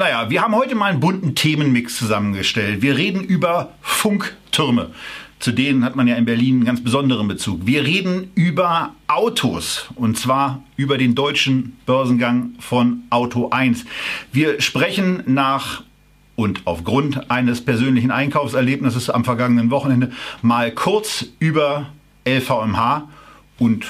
naja, wir haben heute mal einen bunten Themenmix zusammengestellt. Wir reden über Funktürme. Zu denen hat man ja in Berlin einen ganz besonderen Bezug. Wir reden über Autos und zwar über den deutschen Börsengang von Auto 1. Wir sprechen nach und aufgrund eines persönlichen Einkaufserlebnisses am vergangenen Wochenende mal kurz über LVMH und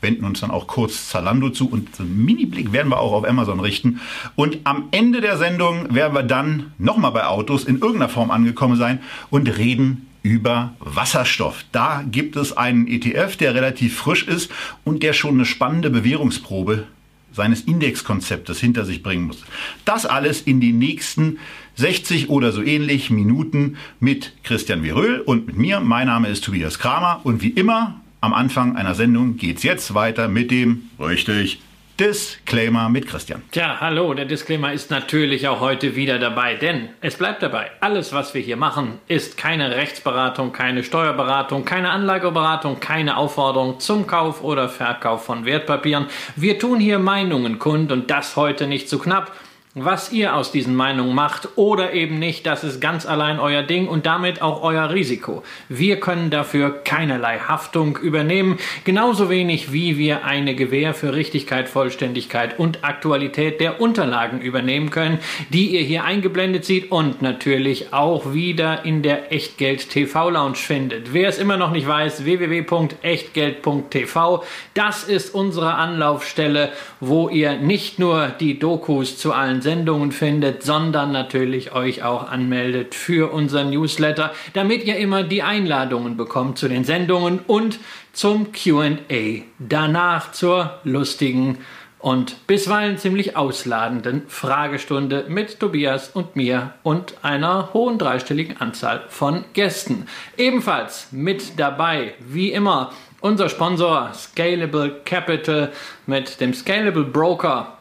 wenden uns dann auch kurz Zalando zu und so einen Mini-Blick werden wir auch auf Amazon richten. Und am Ende der Sendung werden wir dann nochmal bei Autos in irgendeiner Form angekommen sein und reden über Wasserstoff. Da gibt es einen ETF, der relativ frisch ist und der schon eine spannende Bewährungsprobe seines Indexkonzeptes hinter sich bringen muss. Das alles in den nächsten 60 oder so ähnlich Minuten mit Christian Viröl und mit mir. Mein Name ist Tobias Kramer und wie immer am Anfang einer Sendung geht's jetzt weiter mit dem richtig Disclaimer mit Christian. Tja, hallo, der Disclaimer ist natürlich auch heute wieder dabei, denn es bleibt dabei, alles, was wir hier machen, ist keine Rechtsberatung, keine Steuerberatung, keine Anlageberatung, keine Aufforderung zum Kauf oder Verkauf von Wertpapieren. Wir tun hier Meinungen kund und das heute nicht zu knapp. Was ihr aus diesen Meinungen macht oder eben nicht, das ist ganz allein euer Ding und damit auch euer Risiko. Wir können dafür keinerlei Haftung übernehmen, genauso wenig wie wir eine Gewähr für Richtigkeit, Vollständigkeit und Aktualität der Unterlagen übernehmen können, die ihr hier eingeblendet seht und natürlich auch wieder in der Echtgeld TV Lounge findet. Wer es immer noch nicht weiß, www.echtgeld.tv, das ist unsere Anlaufstelle, wo ihr nicht nur die Dokus zu allen Sendungen findet, sondern natürlich euch auch anmeldet für unseren Newsletter, damit ihr immer die Einladungen bekommt zu den Sendungen und zum QA. Danach zur lustigen und bisweilen ziemlich ausladenden Fragestunde mit Tobias und mir und einer hohen dreistelligen Anzahl von Gästen. Ebenfalls mit dabei, wie immer, unser Sponsor Scalable Capital mit dem Scalable Broker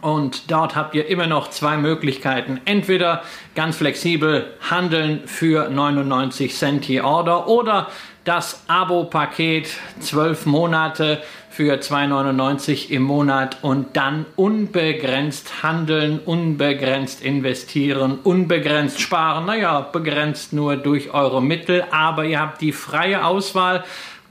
und dort habt ihr immer noch zwei Möglichkeiten. Entweder ganz flexibel handeln für 99 Cent je Order oder das Abo-Paket 12 Monate für 2,99 im Monat und dann unbegrenzt handeln, unbegrenzt investieren, unbegrenzt sparen. Naja, begrenzt nur durch eure Mittel, aber ihr habt die freie Auswahl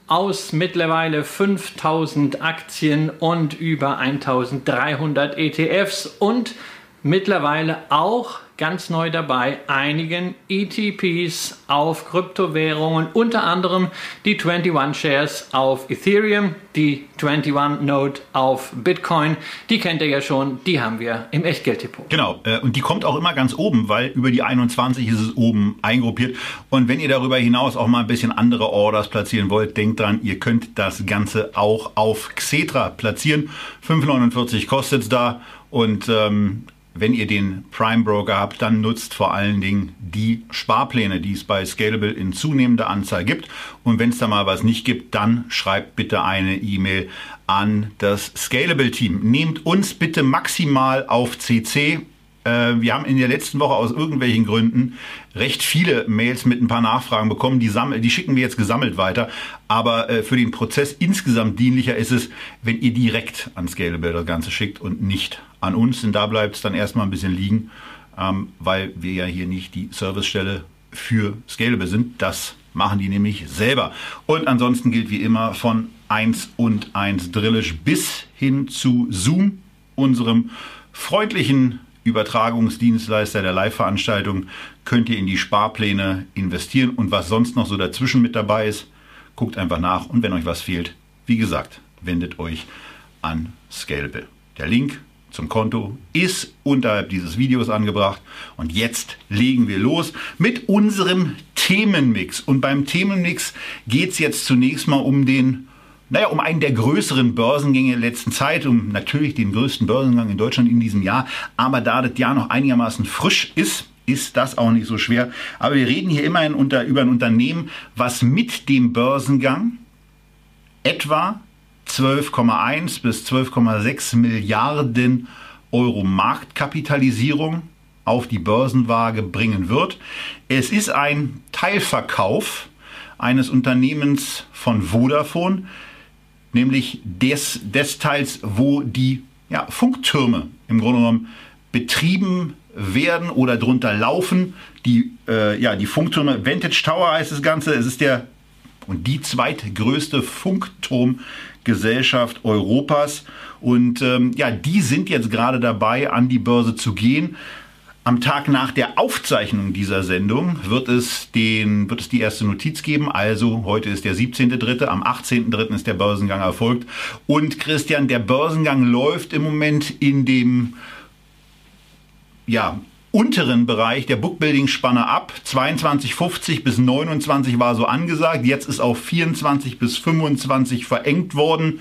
aus mittlerweile 5000 Aktien und über 1300 ETFs und mittlerweile auch ganz neu dabei einigen ETPs auf Kryptowährungen, unter anderem die 21 Shares auf Ethereum, die 21 Node auf Bitcoin. Die kennt ihr ja schon, die haben wir im Echtgelddepot. Genau, äh, und die kommt auch immer ganz oben, weil über die 21 ist es oben eingruppiert. Und wenn ihr darüber hinaus auch mal ein bisschen andere Orders platzieren wollt, denkt dran, ihr könnt das Ganze auch auf Xetra platzieren. 5,49 kostet es da. Und ähm, wenn ihr den Prime Broker habt, dann nutzt vor allen Dingen die Sparpläne, die es bei Scalable in zunehmender Anzahl gibt. Und wenn es da mal was nicht gibt, dann schreibt bitte eine E-Mail an das Scalable Team. Nehmt uns bitte maximal auf CC. Äh, wir haben in der letzten Woche aus irgendwelchen Gründen recht viele Mails mit ein paar Nachfragen bekommen. Die, die schicken wir jetzt gesammelt weiter. Aber äh, für den Prozess insgesamt dienlicher ist es, wenn ihr direkt an Scalable das Ganze schickt und nicht an uns. Denn da bleibt es dann erstmal ein bisschen liegen, ähm, weil wir ja hier nicht die Servicestelle für Scalable sind. Das machen die nämlich selber. Und ansonsten gilt wie immer von 1 und 1 Drillisch bis hin zu Zoom, unserem freundlichen Übertragungsdienstleister der Live-Veranstaltung, könnt ihr in die Sparpläne investieren und was sonst noch so dazwischen mit dabei ist, guckt einfach nach und wenn euch was fehlt, wie gesagt, wendet euch an Scalable. Der Link zum Konto ist unterhalb dieses Videos angebracht. Und jetzt legen wir los mit unserem Themenmix. Und beim Themenmix geht es jetzt zunächst mal um den, naja, um einen der größeren Börsengänge der letzten Zeit, um natürlich den größten Börsengang in Deutschland in diesem Jahr. Aber da das Jahr noch einigermaßen frisch ist, ist das auch nicht so schwer. Aber wir reden hier immerhin unter, über ein Unternehmen, was mit dem Börsengang etwa 12,1 bis 12,6 Milliarden Euro Marktkapitalisierung auf die Börsenwaage bringen wird. Es ist ein Teilverkauf eines Unternehmens von Vodafone, nämlich des, des Teils, wo die ja, Funktürme im Grunde genommen betrieben werden oder drunter laufen. Die, äh, ja, die Funktürme, Vantage Tower heißt das Ganze, es ist der und die zweitgrößte Funkturmgesellschaft Europas. Und ähm, ja, die sind jetzt gerade dabei, an die Börse zu gehen. Am Tag nach der Aufzeichnung dieser Sendung wird es, den, wird es die erste Notiz geben. Also heute ist der 17.3., am 18.3. ist der Börsengang erfolgt. Und Christian, der Börsengang läuft im Moment in dem ja, unteren Bereich der Bookbuilding-Spanne ab. 22,50 bis 29 war so angesagt. Jetzt ist auf 24 bis 25 verengt worden.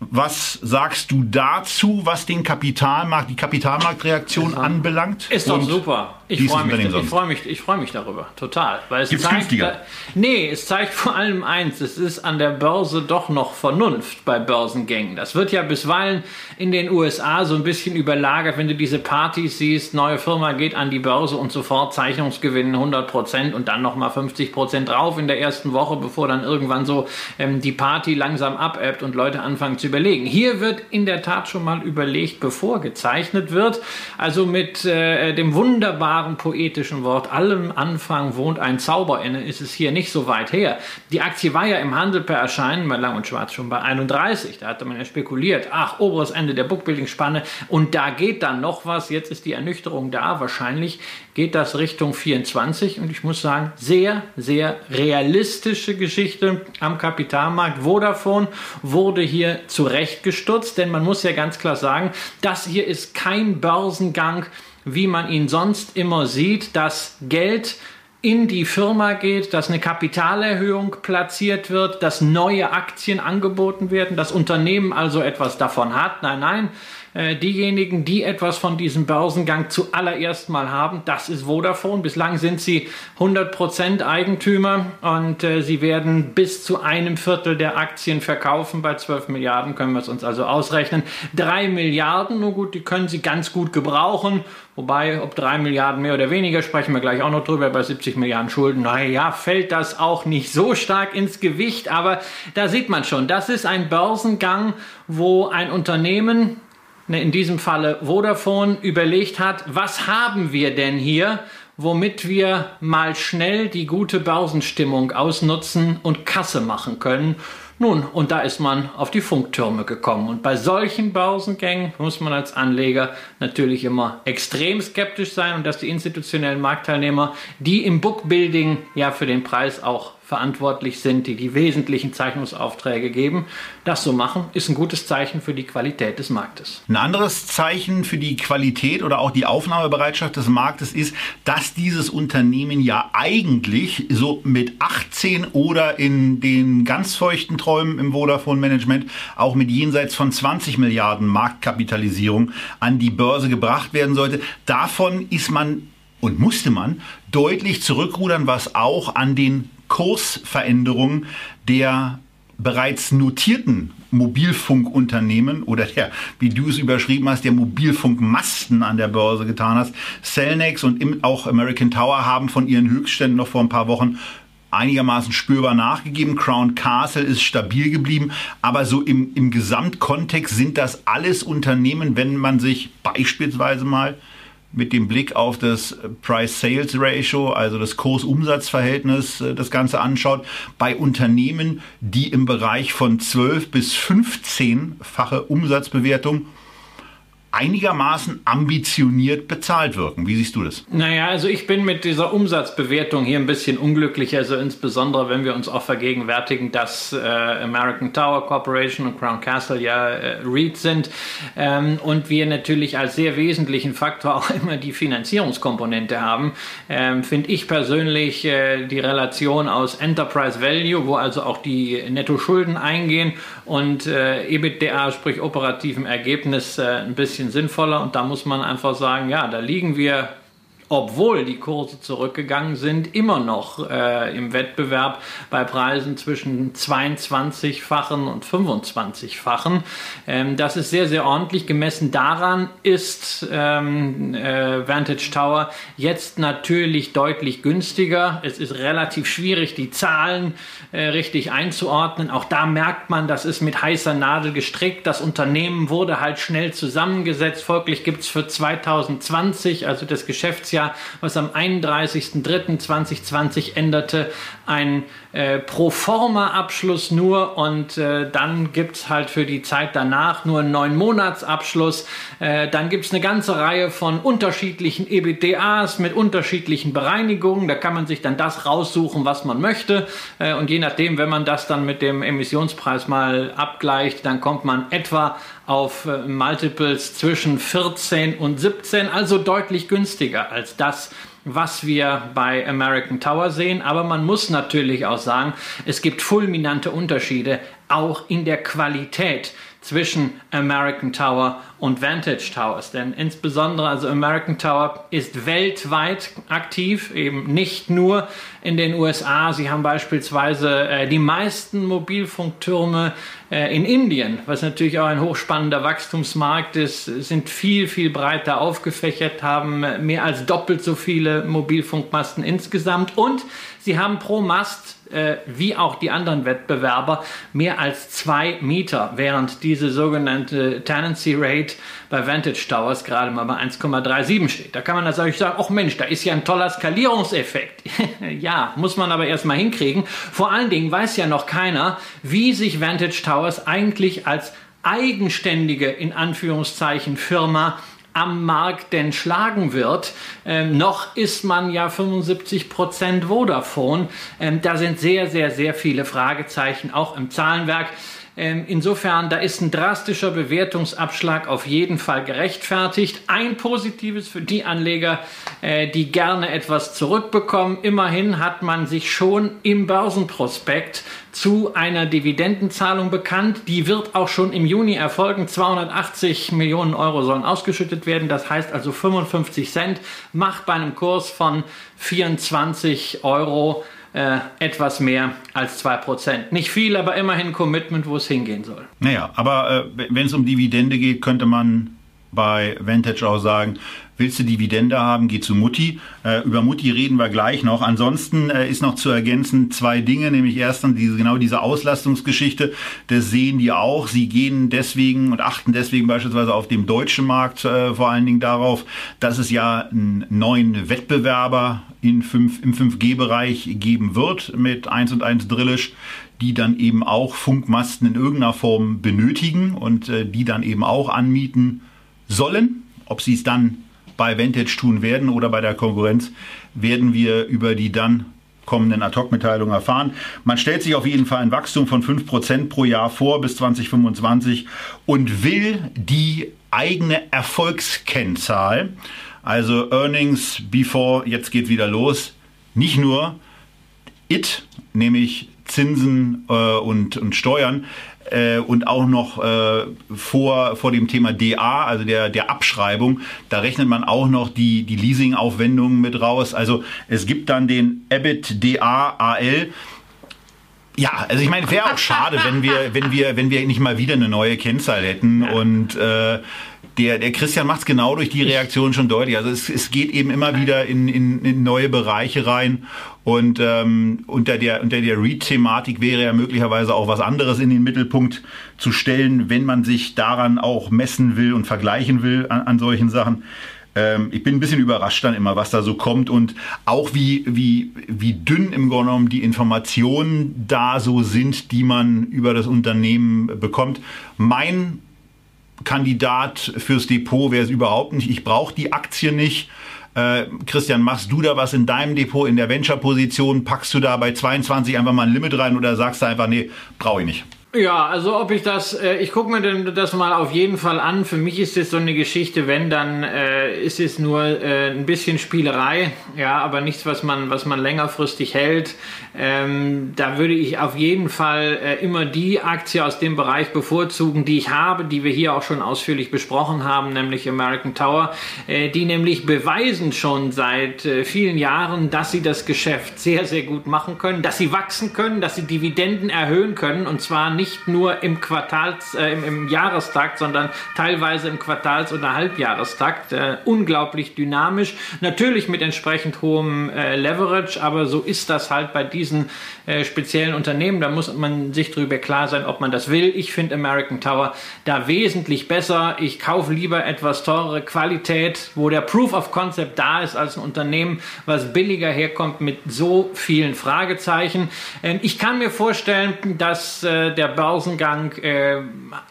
Was sagst du dazu, was den Kapitalmarkt, die Kapitalmarktreaktion anbelangt? Ist doch super. Ich freue mich, ich freue mich, ich freue mich darüber, total. Weil es Gibt's zeigt, günstiger? Nee, es zeigt vor allem eins, es ist an der Börse doch noch Vernunft bei Börsengängen. Das wird ja bisweilen in den USA so ein bisschen überlagert, wenn du diese Partys siehst, neue Firma geht an die Börse und sofort Zeichnungsgewinn 100% und dann nochmal 50% drauf in der ersten Woche, bevor dann irgendwann so ähm, die Party langsam abebbt und Leute anfangen zu überlegen. Hier wird in der Tat schon mal überlegt, bevor gezeichnet wird. Also mit äh, dem wunderbaren wunderbaren poetischen Wort, allem Anfang wohnt ein Zauber inne, ist es hier nicht so weit her. Die Aktie war ja im Handel per Erscheinen bei Lang und Schwarz schon bei 31. Da hatte man ja spekuliert, ach, oberes Ende der Bookbuilding-Spanne und da geht dann noch was. Jetzt ist die Ernüchterung da. Wahrscheinlich geht das Richtung 24 und ich muss sagen, sehr, sehr realistische Geschichte am Kapitalmarkt. Vodafone wurde hier zurechtgestutzt, denn man muss ja ganz klar sagen, das hier ist kein Börsengang, wie man ihn sonst immer sieht, dass Geld in die Firma geht, dass eine Kapitalerhöhung platziert wird, dass neue Aktien angeboten werden, das Unternehmen also etwas davon hat. Nein, nein, äh, diejenigen, die etwas von diesem Börsengang zuallererst mal haben, das ist Vodafone. Bislang sind sie 100% Eigentümer und äh, sie werden bis zu einem Viertel der Aktien verkaufen. Bei 12 Milliarden können wir es uns also ausrechnen. 3 Milliarden, nun gut, die können sie ganz gut gebrauchen Wobei, ob drei Milliarden mehr oder weniger, sprechen wir gleich auch noch drüber, bei 70 Milliarden Schulden, naja, fällt das auch nicht so stark ins Gewicht, aber da sieht man schon, das ist ein Börsengang, wo ein Unternehmen, ne, in diesem Falle Vodafone, überlegt hat, was haben wir denn hier, womit wir mal schnell die gute Börsenstimmung ausnutzen und Kasse machen können. Nun, und da ist man auf die Funktürme gekommen. Und bei solchen Börsengängen muss man als Anleger natürlich immer extrem skeptisch sein und dass die institutionellen Marktteilnehmer, die im Bookbuilding ja für den Preis auch verantwortlich sind, die die wesentlichen Zeichnungsaufträge geben, das so machen, ist ein gutes Zeichen für die Qualität des Marktes. Ein anderes Zeichen für die Qualität oder auch die Aufnahmebereitschaft des Marktes ist, dass dieses Unternehmen ja eigentlich so mit 18 oder in den ganz feuchten Träumen im Vodafone Management auch mit jenseits von 20 Milliarden Marktkapitalisierung an die Börse gebracht werden sollte. Davon ist man und musste man deutlich zurückrudern, was auch an den Kursveränderungen der bereits notierten Mobilfunkunternehmen oder der, wie du es überschrieben hast, der Mobilfunkmasten an der Börse getan hast. Cellnex und auch American Tower haben von ihren Höchstständen noch vor ein paar Wochen einigermaßen spürbar nachgegeben. Crown Castle ist stabil geblieben, aber so im, im Gesamtkontext sind das alles Unternehmen, wenn man sich beispielsweise mal mit dem Blick auf das Price-Sales-Ratio, also das Kurs-Umsatz-Verhältnis, äh, das Ganze anschaut, bei Unternehmen, die im Bereich von 12 bis 15-fache Umsatzbewertung einigermaßen ambitioniert bezahlt wirken. Wie siehst du das? Naja, also ich bin mit dieser Umsatzbewertung hier ein bisschen unglücklich, also insbesondere wenn wir uns auch vergegenwärtigen, dass äh, American Tower Corporation und Crown Castle ja äh, REIT sind ähm, und wir natürlich als sehr wesentlichen Faktor auch immer die Finanzierungskomponente haben, ähm, finde ich persönlich äh, die Relation aus Enterprise Value, wo also auch die Netto-Schulden eingehen und äh, EBITDA, sprich operativen Ergebnis, äh, ein bisschen sinnvoller. Und da muss man einfach sagen, ja, da liegen wir obwohl die Kurse zurückgegangen sind, immer noch äh, im Wettbewerb bei Preisen zwischen 22-fachen und 25-fachen. Ähm, das ist sehr, sehr ordentlich. Gemessen daran ist ähm, äh, Vantage Tower jetzt natürlich deutlich günstiger. Es ist relativ schwierig, die Zahlen äh, richtig einzuordnen. Auch da merkt man, das ist mit heißer Nadel gestrickt. Das Unternehmen wurde halt schnell zusammengesetzt. Folglich gibt es für 2020, also das Geschäftsjahr, was am 31.03.2020 änderte, ein äh, Proforma-Abschluss nur und äh, dann gibt es halt für die Zeit danach nur einen neun Monats-Abschluss. Äh, dann gibt es eine ganze Reihe von unterschiedlichen EBDAs mit unterschiedlichen Bereinigungen. Da kann man sich dann das raussuchen, was man möchte. Äh, und je nachdem, wenn man das dann mit dem Emissionspreis mal abgleicht, dann kommt man etwa auf äh, Multiples zwischen 14 und 17, also deutlich günstiger als das, was wir bei American Tower sehen. Aber man muss natürlich auch sagen, es gibt fulminante Unterschiede auch in der Qualität zwischen American Tower und Vantage Towers. Denn insbesondere also American Tower ist weltweit aktiv, eben nicht nur in den USA. Sie haben beispielsweise äh, die meisten Mobilfunktürme in Indien, was natürlich auch ein hochspannender Wachstumsmarkt ist, sind viel, viel breiter aufgefächert, haben mehr als doppelt so viele Mobilfunkmasten insgesamt. Und sie haben pro Mast äh, wie auch die anderen Wettbewerber mehr als zwei Mieter, während diese sogenannte Tenancy Rate bei Vantage Towers gerade mal bei 1,37 steht. Da kann man natürlich sagen, ach Mensch, da ist ja ein toller Skalierungseffekt. ja, muss man aber erstmal hinkriegen. Vor allen Dingen weiß ja noch keiner, wie sich Vantage Towers eigentlich als eigenständige, in Anführungszeichen, Firma am Markt denn schlagen wird. Ähm, noch ist man ja 75 Prozent Vodafone. Ähm, da sind sehr, sehr, sehr viele Fragezeichen auch im Zahlenwerk. Ähm, insofern, da ist ein drastischer Bewertungsabschlag auf jeden Fall gerechtfertigt. Ein positives für die Anleger, äh, die gerne etwas zurückbekommen. Immerhin hat man sich schon im Börsenprospekt zu einer Dividendenzahlung bekannt. Die wird auch schon im Juni erfolgen. 280 Millionen Euro sollen ausgeschüttet werden. Das heißt also 55 Cent macht bei einem Kurs von 24 Euro äh, etwas mehr als 2%. Nicht viel, aber immerhin Commitment, wo es hingehen soll. Naja, aber äh, wenn es um Dividende geht, könnte man bei Vantage auch sagen, willst du Dividende haben, geh zu Mutti. Äh, über Mutti reden wir gleich noch. Ansonsten äh, ist noch zu ergänzen zwei Dinge, nämlich erstens diese, genau diese Auslastungsgeschichte. Das sehen die auch. Sie gehen deswegen und achten deswegen beispielsweise auf dem deutschen Markt äh, vor allen Dingen darauf, dass es ja einen neuen Wettbewerber in 5, im 5G-Bereich geben wird mit 1 und 1 Drillisch die dann eben auch Funkmasten in irgendeiner Form benötigen und äh, die dann eben auch anmieten sollen. Ob sie es dann bei Vantage tun werden oder bei der Konkurrenz, werden wir über die dann kommenden Ad-Hoc-Mitteilungen erfahren. Man stellt sich auf jeden Fall ein Wachstum von 5% pro Jahr vor bis 2025 und will die eigene Erfolgskennzahl, also Earnings before, jetzt geht wieder los, nicht nur IT, nämlich Zinsen äh, und, und Steuern, äh, und auch noch äh, vor, vor dem Thema DA, also der, der Abschreibung, da rechnet man auch noch die, die Leasing-Aufwendungen mit raus. Also es gibt dann den EBIT DA AL. Ja, also ich meine, wäre auch schade, wenn wir, wenn wir, wenn wir nicht mal wieder eine neue Kennzahl hätten. Und äh, der, der Christian macht es genau durch die Reaktion schon deutlich. Also es, es geht eben immer wieder in, in, in neue Bereiche rein. Und ähm, unter der, unter der Read-Thematik wäre ja möglicherweise auch was anderes in den Mittelpunkt zu stellen, wenn man sich daran auch messen will und vergleichen will an, an solchen Sachen ähm, ich bin ein bisschen überrascht dann immer, was da so kommt und auch wie, wie, wie dünn im Grunde genommen die Informationen da so sind, die man über das Unternehmen bekommt. Mein Kandidat fürs Depot wäre es überhaupt nicht. Ich brauche die Aktie nicht. Äh, Christian, machst du da was in deinem Depot in der Venture-Position? Packst du da bei 22 einfach mal ein Limit rein oder sagst du einfach, nee, brauche ich nicht? Ja, also ob ich das, äh, ich gucke mir denn das mal auf jeden Fall an. Für mich ist es so eine Geschichte, wenn, dann äh, ist es nur äh, ein bisschen Spielerei, ja, aber nichts, was man, was man längerfristig hält. Ähm, da würde ich auf jeden Fall äh, immer die Aktie aus dem Bereich bevorzugen, die ich habe, die wir hier auch schon ausführlich besprochen haben, nämlich American Tower, äh, die nämlich beweisen schon seit äh, vielen Jahren, dass sie das Geschäft sehr, sehr gut machen können, dass sie wachsen können, dass sie Dividenden erhöhen können und zwar nicht nur im Quartals, äh, im, im, Jahrestakt, sondern teilweise im Quartals- oder Halbjahrestakt. Äh, unglaublich dynamisch. Natürlich mit entsprechend hohem äh, Leverage, aber so ist das halt bei diesen äh, speziellen Unternehmen. Da muss man sich darüber klar sein, ob man das will. Ich finde American Tower da wesentlich besser. Ich kaufe lieber etwas teurere Qualität, wo der Proof of Concept da ist, als ein Unternehmen, was billiger herkommt mit so vielen Fragezeichen. Ähm, ich kann mir vorstellen, dass äh, der Börsengang äh,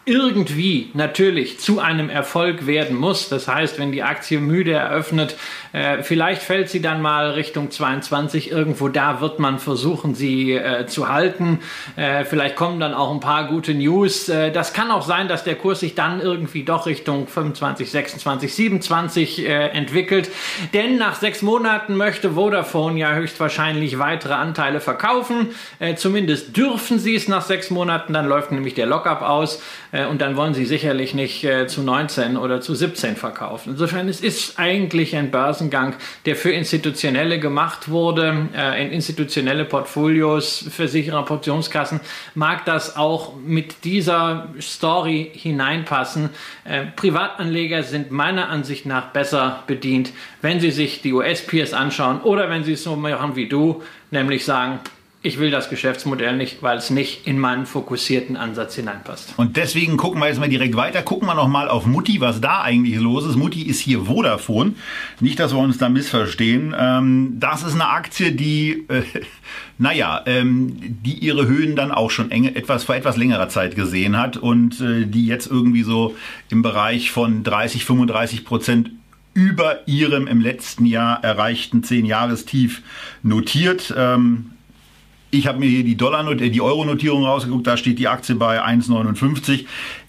irgendwie natürlich zu einem Erfolg werden muss. Das heißt, wenn die Aktie müde eröffnet, äh, vielleicht fällt sie dann mal Richtung 22 irgendwo. Da wird man versuchen, sie äh, zu halten. Äh, vielleicht kommen dann auch ein paar gute News. Äh, das kann auch sein, dass der Kurs sich dann irgendwie doch Richtung 25, 26, 27 entwickelt. Denn nach sechs Monaten möchte Vodafone ja höchstwahrscheinlich weitere Anteile verkaufen. zumindest dürfen sie es nach sechs Monaten. Dann läuft nämlich der Lockup aus äh, und dann wollen sie sicherlich nicht äh, zu 19 oder zu 17 verkaufen. Insofern es ist eigentlich ein Börsengang, der für Institutionelle gemacht wurde, äh, in institutionelle Portfolios, Versicherer, Portionskassen mag das auch mit dieser Story hineinpassen. Privatanleger sind meiner Ansicht nach besser bedient, wenn sie sich die US-Peers anschauen oder wenn sie es so machen wie du, nämlich sagen, ich will das Geschäftsmodell nicht, weil es nicht in meinen fokussierten Ansatz hineinpasst. Und deswegen gucken wir jetzt mal direkt weiter. Gucken wir noch mal auf Mutti, was da eigentlich los ist. Mutti ist hier Vodafone. Nicht, dass wir uns da missverstehen. Ähm, das ist eine Aktie, die, äh, naja, ähm, die ihre Höhen dann auch schon enge, etwas vor etwas längerer Zeit gesehen hat und äh, die jetzt irgendwie so im Bereich von 30, 35 Prozent über ihrem im letzten Jahr erreichten 10-Jahrestief notiert. Ähm, ich habe mir hier die Dollar, äh, die Euro-Notierung rausgeguckt, da steht die Aktie bei 1,59.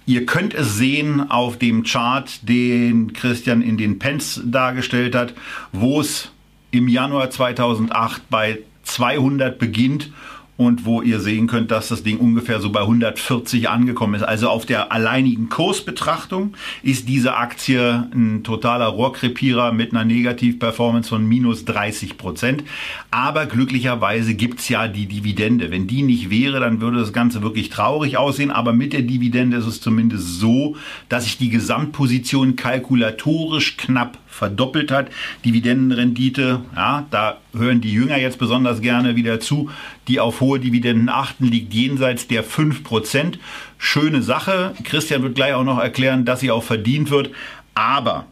Ihr könnt es sehen auf dem Chart, den Christian in den Pence dargestellt hat, wo es im Januar 2008 bei 200 beginnt und wo ihr sehen könnt, dass das Ding ungefähr so bei 140 angekommen ist. Also auf der alleinigen Kursbetrachtung ist diese Aktie ein totaler Rohrkrepierer mit einer Negativperformance von minus 30 Prozent. Aber glücklicherweise gibt's ja die Dividende. Wenn die nicht wäre, dann würde das Ganze wirklich traurig aussehen. Aber mit der Dividende ist es zumindest so, dass sich die Gesamtposition kalkulatorisch knapp verdoppelt hat. Dividendenrendite, ja, da hören die Jünger jetzt besonders gerne wieder zu, die auf hohe Dividenden achten, liegt jenseits der 5%. Schöne Sache. Christian wird gleich auch noch erklären, dass sie auch verdient wird. Aber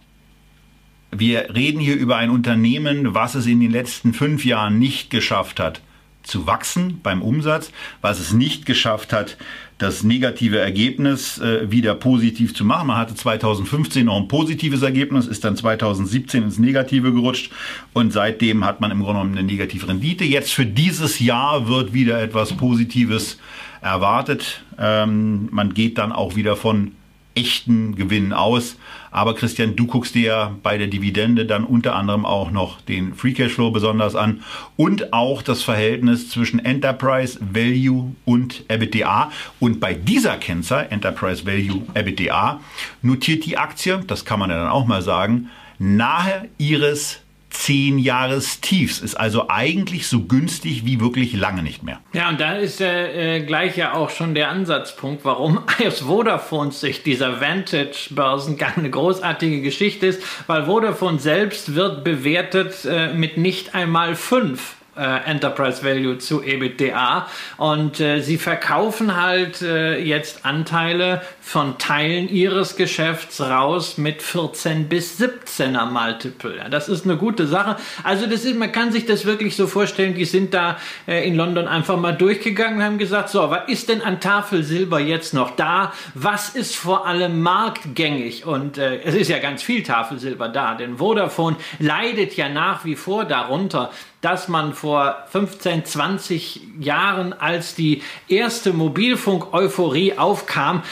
wir reden hier über ein Unternehmen, was es in den letzten fünf Jahren nicht geschafft hat, zu wachsen beim Umsatz, was es nicht geschafft hat, das negative Ergebnis äh, wieder positiv zu machen. Man hatte 2015 noch ein positives Ergebnis, ist dann 2017 ins Negative gerutscht und seitdem hat man im Grunde genommen eine negative Rendite. Jetzt für dieses Jahr wird wieder etwas Positives erwartet. Ähm, man geht dann auch wieder von echten Gewinnen aus. Aber Christian, du guckst dir ja bei der Dividende dann unter anderem auch noch den Free Cashflow besonders an und auch das Verhältnis zwischen Enterprise Value und EBITDA. Und bei dieser Kennzahl, Enterprise Value EBITDA, notiert die Aktie, das kann man ja dann auch mal sagen, nahe ihres zehn Jahrestiefs. Ist also eigentlich so günstig wie wirklich lange nicht mehr. Ja, und da ist äh, gleich ja auch schon der Ansatzpunkt, warum aus Vodafone Sicht dieser Vantage-Börsengang eine großartige Geschichte ist, weil Vodafone selbst wird bewertet äh, mit nicht einmal fünf äh, Enterprise Value zu EBITDA. Und äh, sie verkaufen halt äh, jetzt Anteile von Teilen ihres Geschäfts raus mit 14 bis 17er Multiple. Ja, das ist eine gute Sache. Also das ist, man kann sich das wirklich so vorstellen, die sind da äh, in London einfach mal durchgegangen und haben gesagt, so, was ist denn an Tafelsilber jetzt noch da? Was ist vor allem marktgängig? Und äh, es ist ja ganz viel Tafelsilber da, denn Vodafone leidet ja nach wie vor darunter, dass man vor vor 15, 20 Jahren, als die erste Mobilfunk-Euphorie aufkam,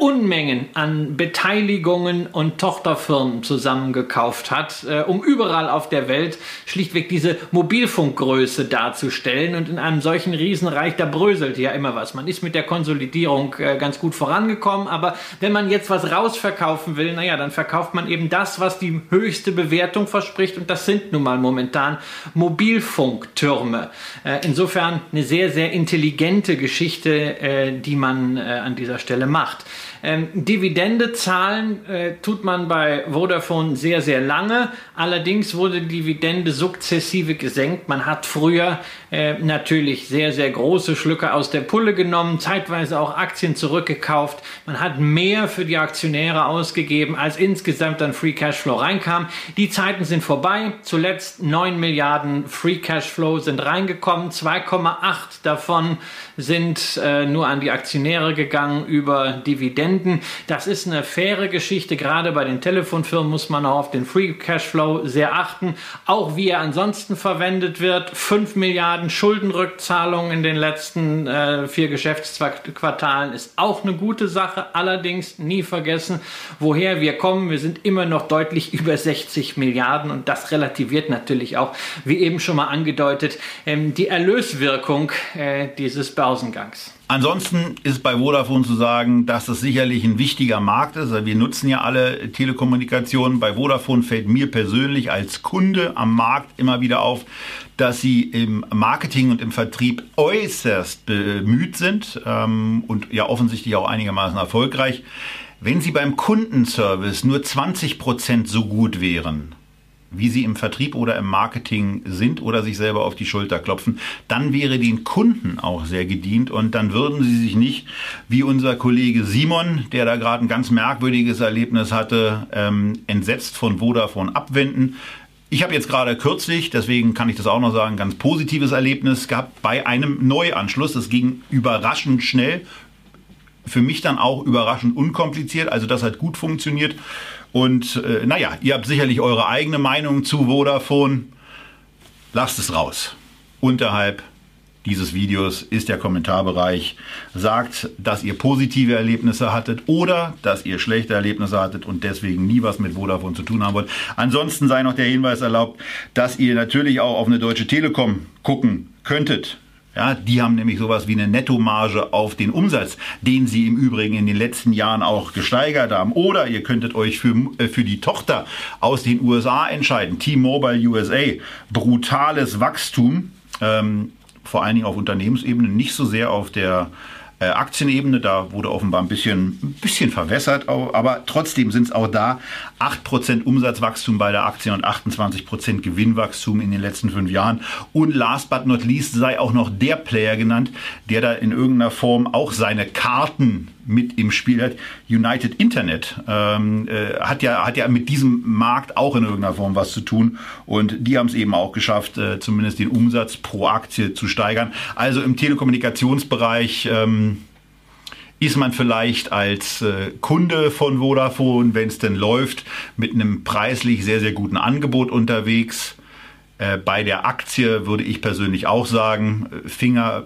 Unmengen an Beteiligungen und Tochterfirmen zusammengekauft hat, äh, um überall auf der Welt schlichtweg diese Mobilfunkgröße darzustellen. Und in einem solchen Riesenreich, da bröselt ja immer was. Man ist mit der Konsolidierung äh, ganz gut vorangekommen, aber wenn man jetzt was rausverkaufen will, naja, dann verkauft man eben das, was die höchste Bewertung verspricht. Und das sind nun mal momentan Mobilfunktürme. Äh, insofern eine sehr, sehr intelligente Geschichte, äh, die man äh, an dieser Stelle macht. Ähm, Dividende zahlen äh, tut man bei Vodafone sehr, sehr lange. Allerdings wurde die Dividende sukzessive gesenkt. Man hat früher äh, natürlich sehr, sehr große Schlücke aus der Pulle genommen, zeitweise auch Aktien zurückgekauft. Man hat mehr für die Aktionäre ausgegeben, als insgesamt an Free Cashflow reinkam. Die Zeiten sind vorbei. Zuletzt 9 Milliarden Free Cashflow sind reingekommen. 2,8 davon sind äh, nur an die Aktionäre gegangen über Dividenden. Dividenden. Das ist eine faire Geschichte. Gerade bei den Telefonfirmen muss man auch auf den Free Cashflow sehr achten. Auch wie er ansonsten verwendet wird. 5 Milliarden Schuldenrückzahlungen in den letzten äh, vier Geschäftsquartalen ist auch eine gute Sache. Allerdings nie vergessen, woher wir kommen. Wir sind immer noch deutlich über 60 Milliarden und das relativiert natürlich auch, wie eben schon mal angedeutet, ähm, die Erlöswirkung äh, dieses Börsengangs. Ansonsten ist bei Vodafone zu sagen, dass es sicherlich ein wichtiger Markt ist. Wir nutzen ja alle Telekommunikationen. Bei Vodafone fällt mir persönlich als Kunde am Markt immer wieder auf, dass sie im Marketing und im Vertrieb äußerst bemüht sind ähm, und ja offensichtlich auch einigermaßen erfolgreich. Wenn sie beim Kundenservice nur 20 Prozent so gut wären, wie sie im Vertrieb oder im Marketing sind oder sich selber auf die Schulter klopfen, dann wäre den Kunden auch sehr gedient und dann würden sie sich nicht, wie unser Kollege Simon, der da gerade ein ganz merkwürdiges Erlebnis hatte, ähm, entsetzt von Vodafone abwenden. Ich habe jetzt gerade kürzlich, deswegen kann ich das auch noch sagen, ganz positives Erlebnis gehabt bei einem Neuanschluss. Das ging überraschend schnell. Für mich dann auch überraschend unkompliziert. Also das hat gut funktioniert. Und äh, naja, ihr habt sicherlich eure eigene Meinung zu Vodafone. Lasst es raus. Unterhalb dieses Videos ist der Kommentarbereich. Sagt, dass ihr positive Erlebnisse hattet oder dass ihr schlechte Erlebnisse hattet und deswegen nie was mit Vodafone zu tun haben wollt. Ansonsten sei noch der Hinweis erlaubt, dass ihr natürlich auch auf eine Deutsche Telekom gucken könntet. Ja, die haben nämlich sowas wie eine Nettomarge auf den Umsatz, den sie im Übrigen in den letzten Jahren auch gesteigert haben. Oder ihr könntet euch für, äh, für die Tochter aus den USA entscheiden, T-Mobile USA. Brutales Wachstum, ähm, vor allen Dingen auf Unternehmensebene, nicht so sehr auf der äh, Aktienebene, da wurde offenbar ein bisschen, ein bisschen verwässert, aber trotzdem sind es auch da 8% Umsatzwachstum bei der Aktie und 28% Gewinnwachstum in den letzten fünf Jahren. Und last but not least sei auch noch der Player genannt, der da in irgendeiner Form auch seine Karten mit im Spiel hat. United Internet ähm, äh, hat, ja, hat ja mit diesem Markt auch in irgendeiner Form was zu tun. Und die haben es eben auch geschafft, äh, zumindest den Umsatz pro Aktie zu steigern. Also im Telekommunikationsbereich ähm, ist man vielleicht als äh, Kunde von Vodafone, wenn es denn läuft, mit einem preislich sehr, sehr guten Angebot unterwegs. Äh, bei der Aktie würde ich persönlich auch sagen, äh, Finger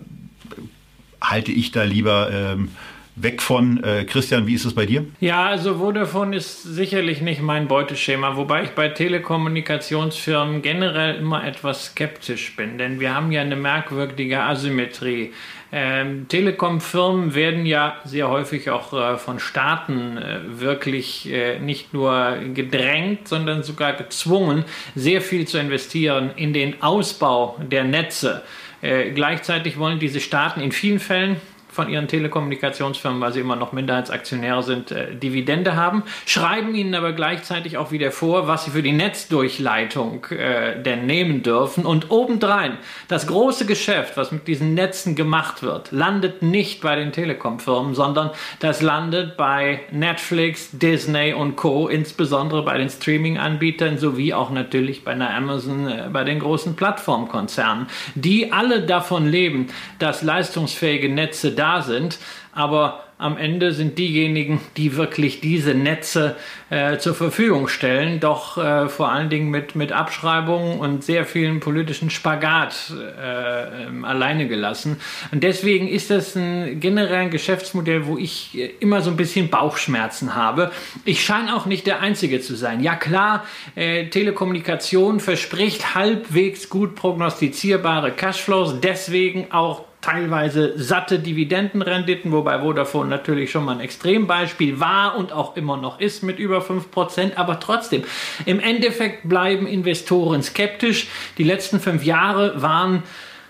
halte ich da lieber ähm, weg von. Äh, Christian, wie ist es bei dir? Ja, also Vodafone ist sicherlich nicht mein Beuteschema, wobei ich bei Telekommunikationsfirmen generell immer etwas skeptisch bin, denn wir haben ja eine merkwürdige Asymmetrie. Ähm, Telekom-Firmen werden ja sehr häufig auch äh, von Staaten äh, wirklich äh, nicht nur gedrängt, sondern sogar gezwungen, sehr viel zu investieren in den Ausbau der Netze. Äh, gleichzeitig wollen diese Staaten in vielen Fällen von ihren Telekommunikationsfirmen, weil sie immer noch Minderheitsaktionäre sind, äh, Dividende haben, schreiben ihnen aber gleichzeitig auch wieder vor, was sie für die Netzdurchleitung äh, denn nehmen dürfen. Und obendrein, das große Geschäft, was mit diesen Netzen gemacht wird, landet nicht bei den Telekomfirmen, sondern das landet bei Netflix, Disney und Co., insbesondere bei den Streaming-Anbietern sowie auch natürlich bei einer Amazon, äh, bei den großen Plattformkonzernen, die alle davon leben, dass leistungsfähige Netze da da sind. Aber am Ende sind diejenigen, die wirklich diese Netze äh, zur Verfügung stellen, doch äh, vor allen Dingen mit, mit Abschreibungen und sehr vielen politischen Spagat äh, ähm, alleine gelassen. Und deswegen ist das ein generell ein Geschäftsmodell, wo ich äh, immer so ein bisschen Bauchschmerzen habe. Ich scheine auch nicht der Einzige zu sein. Ja klar, äh, Telekommunikation verspricht halbwegs gut prognostizierbare Cashflows, deswegen auch teilweise satte Dividendenrenditen, wobei Vodafone natürlich schon mal ein Extrembeispiel war und auch immer noch ist mit über 5%. Aber trotzdem, im Endeffekt bleiben Investoren skeptisch. Die letzten fünf Jahre waren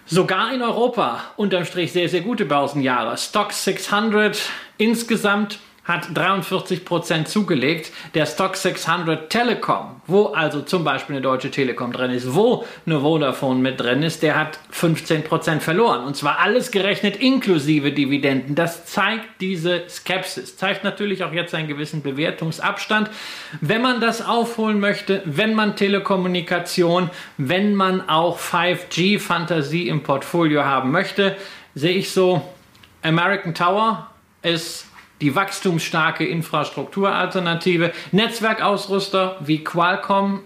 sogar in Europa unterm Strich sehr, sehr gute Börsenjahre. Stock 600 insgesamt hat 43 Prozent zugelegt. Der Stock 600 Telekom, wo also zum Beispiel eine Deutsche Telekom drin ist, wo eine Vodafone mit drin ist, der hat 15 Prozent verloren. Und zwar alles gerechnet inklusive Dividenden. Das zeigt diese Skepsis, zeigt natürlich auch jetzt einen gewissen Bewertungsabstand. Wenn man das aufholen möchte, wenn man Telekommunikation, wenn man auch 5G-Fantasie im Portfolio haben möchte, sehe ich so, American Tower ist die wachstumsstarke Infrastrukturalternative. Netzwerkausrüster wie Qualcomm,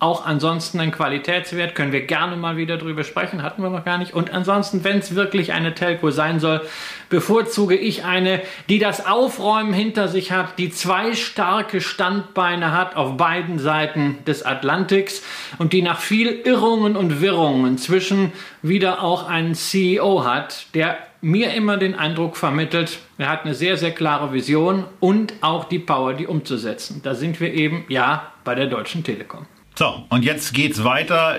auch ansonsten ein Qualitätswert, können wir gerne mal wieder drüber sprechen, hatten wir noch gar nicht. Und ansonsten, wenn es wirklich eine Telco sein soll, bevorzuge ich eine, die das Aufräumen hinter sich hat, die zwei starke Standbeine hat auf beiden Seiten des Atlantiks und die nach viel Irrungen und Wirrungen inzwischen wieder auch einen CEO hat, der mir immer den Eindruck vermittelt, er hat eine sehr, sehr klare Vision und auch die Power, die umzusetzen. Da sind wir eben, ja, bei der Deutschen Telekom. So, und jetzt geht's weiter.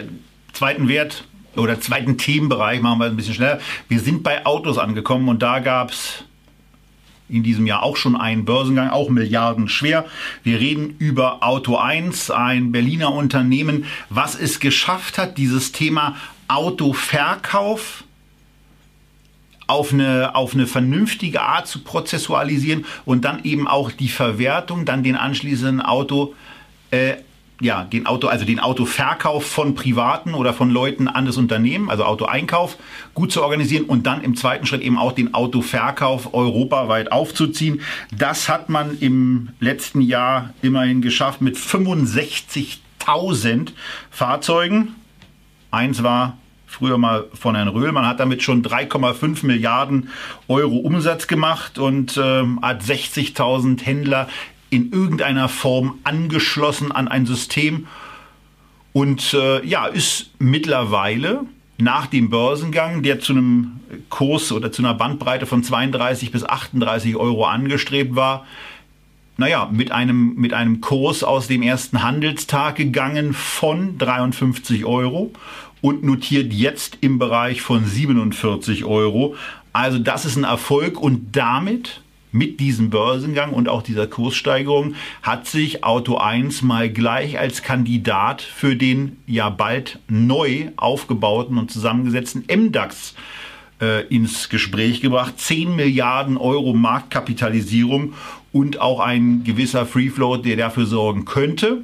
Zweiten Wert oder zweiten Themenbereich machen wir ein bisschen schneller. Wir sind bei Autos angekommen und da gab's in diesem Jahr auch schon einen Börsengang, auch Milliarden schwer. Wir reden über Auto 1, ein Berliner Unternehmen, was es geschafft hat, dieses Thema Autoverkauf auf eine, auf eine vernünftige Art zu prozessualisieren und dann eben auch die Verwertung, dann den anschließenden Auto, äh, ja, den Auto, also den Autoverkauf von Privaten oder von Leuten an das Unternehmen, also Autoeinkauf, gut zu organisieren und dann im zweiten Schritt eben auch den Autoverkauf europaweit aufzuziehen. Das hat man im letzten Jahr immerhin geschafft mit 65.000 Fahrzeugen. Eins war früher mal von Herrn Röhl. Man hat damit schon 3,5 Milliarden Euro Umsatz gemacht und äh, hat 60.000 Händler in irgendeiner Form angeschlossen an ein System und äh, ja, ist mittlerweile nach dem Börsengang, der zu einem Kurs oder zu einer Bandbreite von 32 bis 38 Euro angestrebt war, naja, mit einem, mit einem Kurs aus dem ersten Handelstag gegangen von 53 Euro und notiert jetzt im Bereich von 47 Euro. Also das ist ein Erfolg und damit mit diesem Börsengang und auch dieser Kurssteigerung hat sich Auto 1 mal gleich als Kandidat für den ja bald neu aufgebauten und zusammengesetzten MDAX äh, ins Gespräch gebracht. 10 Milliarden Euro Marktkapitalisierung und auch ein gewisser Free Float, der dafür sorgen könnte,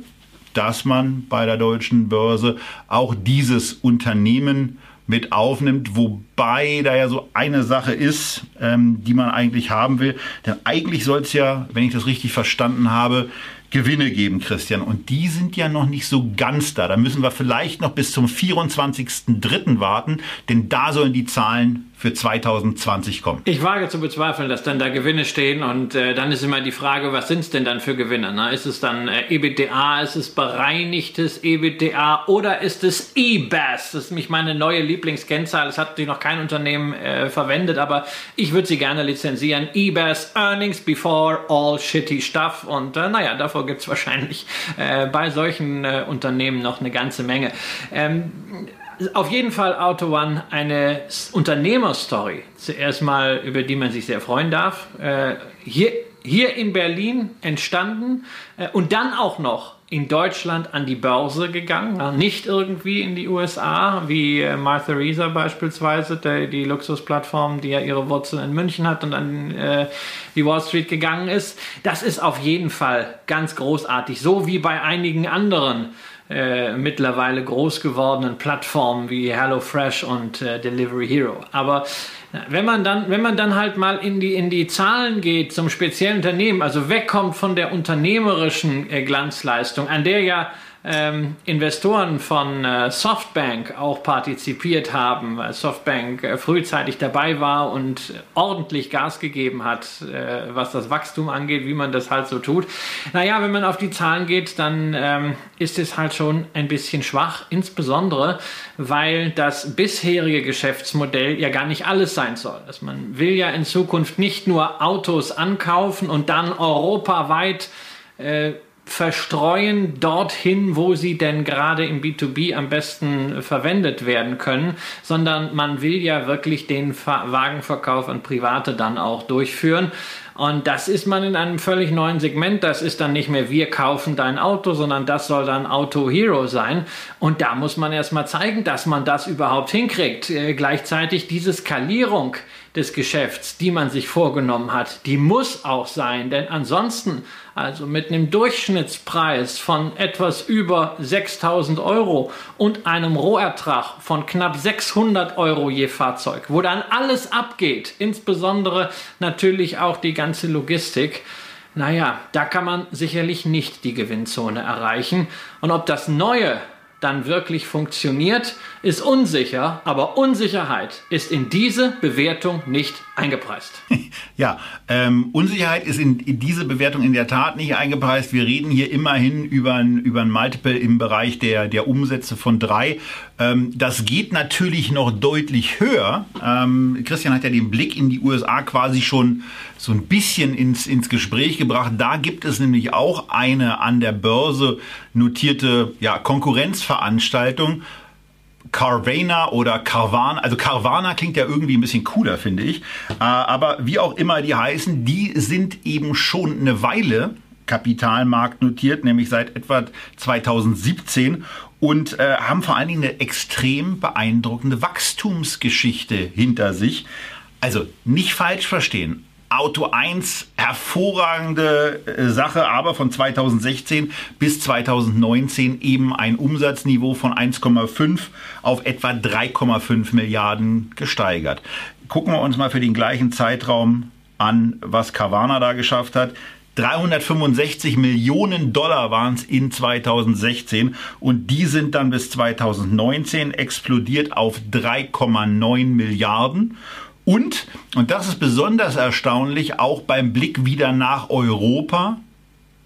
dass man bei der deutschen Börse auch dieses Unternehmen mit aufnimmt, wobei da ja so eine Sache ist, ähm, die man eigentlich haben will. Denn eigentlich soll es ja, wenn ich das richtig verstanden habe, Gewinne geben, Christian. Und die sind ja noch nicht so ganz da. Da müssen wir vielleicht noch bis zum 24.03. warten, denn da sollen die Zahlen für 2020 kommen. Ich wage zu bezweifeln, dass dann da Gewinne stehen und äh, dann ist immer die Frage, was sind es denn dann für Gewinne? Ne? Ist es dann äh, EBITDA, ist es bereinigtes EBITDA oder ist es EBAS? Das ist nämlich meine neue Lieblingskennzahl. Das hat sich noch kein Unternehmen äh, verwendet, aber ich würde sie gerne lizenzieren. EBAS, Earnings Before All Shitty Stuff und äh, naja, davor gibt es wahrscheinlich äh, bei solchen äh, Unternehmen noch eine ganze Menge. Ähm, auf jeden Fall Auto One eine Unternehmerstory. Zuerst mal, über die man sich sehr freuen darf. Äh, hier, hier in Berlin entstanden äh, und dann auch noch in Deutschland an die Börse gegangen, nicht irgendwie in die USA, wie äh, Martha Reeser beispielsweise, die, die Luxusplattform, die ja ihre Wurzeln in München hat und an äh, die Wall Street gegangen ist. Das ist auf jeden Fall ganz großartig, so wie bei einigen anderen äh, mittlerweile groß gewordenen Plattformen wie HelloFresh und äh, Delivery Hero. Aber äh, wenn man dann, wenn man dann halt mal in die, in die Zahlen geht zum speziellen Unternehmen, also wegkommt von der unternehmerischen äh, Glanzleistung, an der ja ähm, Investoren von äh, Softbank auch partizipiert haben, weil Softbank äh, frühzeitig dabei war und ordentlich Gas gegeben hat, äh, was das Wachstum angeht, wie man das halt so tut. Naja, wenn man auf die Zahlen geht, dann ähm, ist es halt schon ein bisschen schwach, insbesondere weil das bisherige Geschäftsmodell ja gar nicht alles sein soll. Dass man will ja in Zukunft nicht nur Autos ankaufen und dann europaweit äh, verstreuen dorthin, wo sie denn gerade im B2B am besten verwendet werden können, sondern man will ja wirklich den Wagenverkauf an Private dann auch durchführen. Und das ist man in einem völlig neuen Segment. Das ist dann nicht mehr wir kaufen dein Auto, sondern das soll dann Auto Hero sein. Und da muss man erstmal zeigen, dass man das überhaupt hinkriegt. Äh, gleichzeitig diese Skalierung des Geschäfts, die man sich vorgenommen hat, die muss auch sein, denn ansonsten, also mit einem Durchschnittspreis von etwas über 6000 Euro und einem Rohertrag von knapp 600 Euro je Fahrzeug, wo dann alles abgeht, insbesondere natürlich auch die ganze Logistik, naja, da kann man sicherlich nicht die Gewinnzone erreichen. Und ob das neue dann wirklich funktioniert, ist unsicher, aber Unsicherheit ist in diese Bewertung nicht eingepreist. Ja, ähm, Unsicherheit ist in, in, diese Bewertung in der Tat nicht eingepreist. Wir reden hier immerhin über ein, über ein Multiple im Bereich der, der Umsätze von drei. Ähm, das geht natürlich noch deutlich höher. Ähm, Christian hat ja den Blick in die USA quasi schon so ein bisschen ins, ins Gespräch gebracht. Da gibt es nämlich auch eine an der Börse notierte ja, Konkurrenzveranstaltung. Carvana oder Carvana, also Carvana klingt ja irgendwie ein bisschen cooler, finde ich. Äh, aber wie auch immer die heißen, die sind eben schon eine Weile Kapitalmarkt notiert, nämlich seit etwa 2017 und äh, haben vor allen Dingen eine extrem beeindruckende Wachstumsgeschichte hinter sich. Also nicht falsch verstehen. Auto 1 hervorragende äh, Sache, aber von 2016 bis 2019 eben ein Umsatzniveau von 1,5 auf etwa 3,5 Milliarden gesteigert. Gucken wir uns mal für den gleichen Zeitraum an, was Carvana da geschafft hat. 365 Millionen Dollar waren es in 2016 und die sind dann bis 2019 explodiert auf 3,9 Milliarden. Und, und das ist besonders erstaunlich, auch beim Blick wieder nach Europa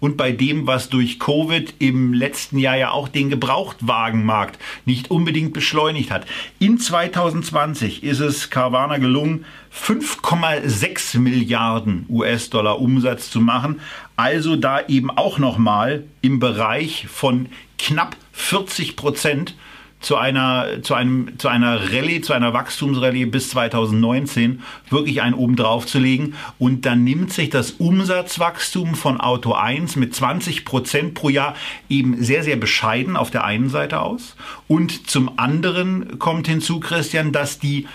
und bei dem, was durch Covid im letzten Jahr ja auch den Gebrauchtwagenmarkt nicht unbedingt beschleunigt hat. In 2020 ist es Carvana gelungen, 5,6 Milliarden US-Dollar Umsatz zu machen. Also da eben auch nochmal im Bereich von knapp 40 Prozent zu einer, zu einem, zu einer Rallye, zu einer Wachstumsrallye bis 2019 wirklich einen oben drauf zu legen. Und dann nimmt sich das Umsatzwachstum von Auto 1 mit 20 Prozent pro Jahr eben sehr, sehr bescheiden auf der einen Seite aus. Und zum anderen kommt hinzu, Christian, dass die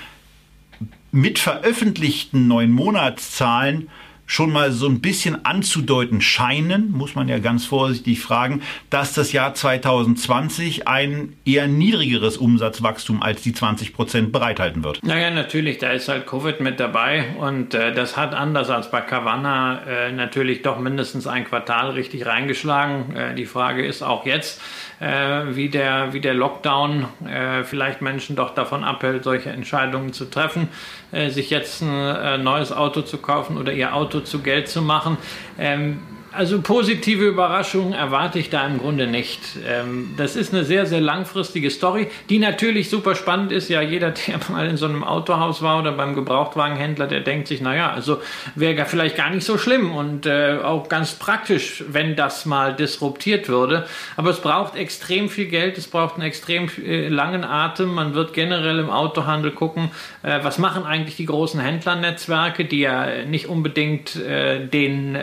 mit veröffentlichten neun Monatszahlen schon mal so ein bisschen anzudeuten scheinen, muss man ja ganz vorsichtig fragen, dass das Jahr 2020 ein eher niedrigeres Umsatzwachstum als die 20 Prozent bereithalten wird. Naja, natürlich, da ist halt Covid mit dabei und äh, das hat anders als bei Cavanna äh, natürlich doch mindestens ein Quartal richtig reingeschlagen. Äh, die Frage ist auch jetzt, äh, wie, der, wie der Lockdown äh, vielleicht Menschen doch davon abhält, solche Entscheidungen zu treffen, äh, sich jetzt ein neues Auto zu kaufen oder ihr Auto zu Geld zu machen. Ähm, also positive Überraschungen erwarte ich da im Grunde nicht. Ähm, das ist eine sehr, sehr langfristige Story, die natürlich super spannend ist. Ja, jeder, der mal in so einem Autohaus war oder beim Gebrauchtwagenhändler, der denkt sich, naja, also wäre vielleicht gar nicht so schlimm und äh, auch ganz praktisch, wenn das mal disruptiert würde. Aber es braucht extrem viel Geld, es braucht einen extrem äh, langen Atem. Man wird generell im Autohandel gucken, äh, was machen eigentlich die großen Händlernetzwerke, die ja nicht unbedingt den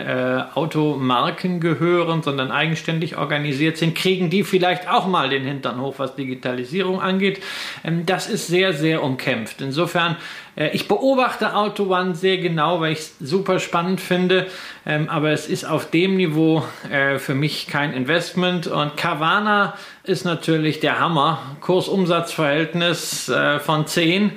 Auto Marken gehören, sondern eigenständig organisiert sind, kriegen die vielleicht auch mal den Hintern hoch, was Digitalisierung angeht. Ähm, das ist sehr, sehr umkämpft. Insofern äh, ich beobachte Auto One sehr genau, weil ich es super spannend finde, ähm, aber es ist auf dem Niveau äh, für mich kein Investment. Und Carvana ist natürlich der Hammer. Kursumsatzverhältnis äh, von 10.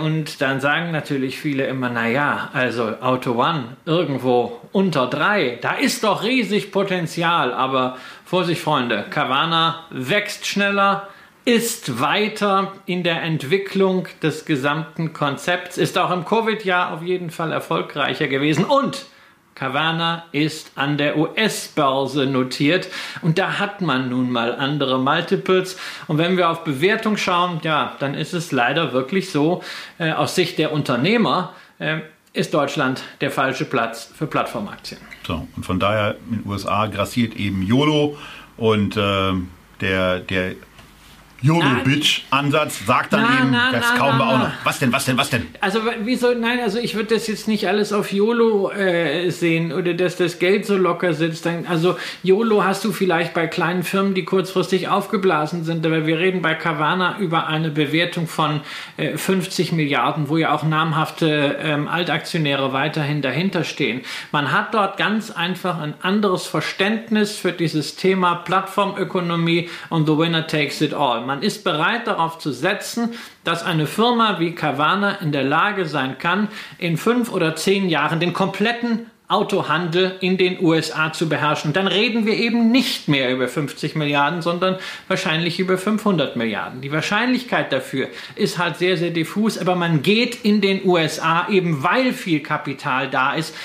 Und dann sagen natürlich viele immer, naja, also Auto One irgendwo unter 3, da ist doch riesig Potenzial. Aber Vorsicht, Freunde, Carvana wächst schneller, ist weiter in der Entwicklung des gesamten Konzepts, ist auch im Covid-Jahr auf jeden Fall erfolgreicher gewesen und Carvana ist an der US-Börse notiert und da hat man nun mal andere Multiples. Und wenn wir auf Bewertung schauen, ja, dann ist es leider wirklich so, äh, aus Sicht der Unternehmer äh, ist Deutschland der falsche Platz für Plattformaktien. So, und von daher in den USA grassiert eben YOLO und äh, der, der YOLO-Bitch-Ansatz sagt dann na, eben, na, das na, kaum wir auch noch. Was denn, was denn, was denn? Also, wieso, nein, also ich würde das jetzt nicht alles auf YOLO äh, sehen oder dass das Geld so locker sitzt. Also, YOLO hast du vielleicht bei kleinen Firmen, die kurzfristig aufgeblasen sind, aber wir reden bei Carvana über eine Bewertung von äh, 50 Milliarden, wo ja auch namhafte ähm, Altaktionäre weiterhin dahinter stehen. Man hat dort ganz einfach ein anderes Verständnis für dieses Thema Plattformökonomie und the winner takes it all. Man man ist bereit darauf zu setzen, dass eine Firma wie Carvana in der Lage sein kann, in fünf oder zehn Jahren den kompletten Autohandel in den USA zu beherrschen. Dann reden wir eben nicht mehr über 50 Milliarden, sondern wahrscheinlich über 500 Milliarden. Die Wahrscheinlichkeit dafür ist halt sehr, sehr diffus, aber man geht in den USA eben, weil viel Kapital da ist,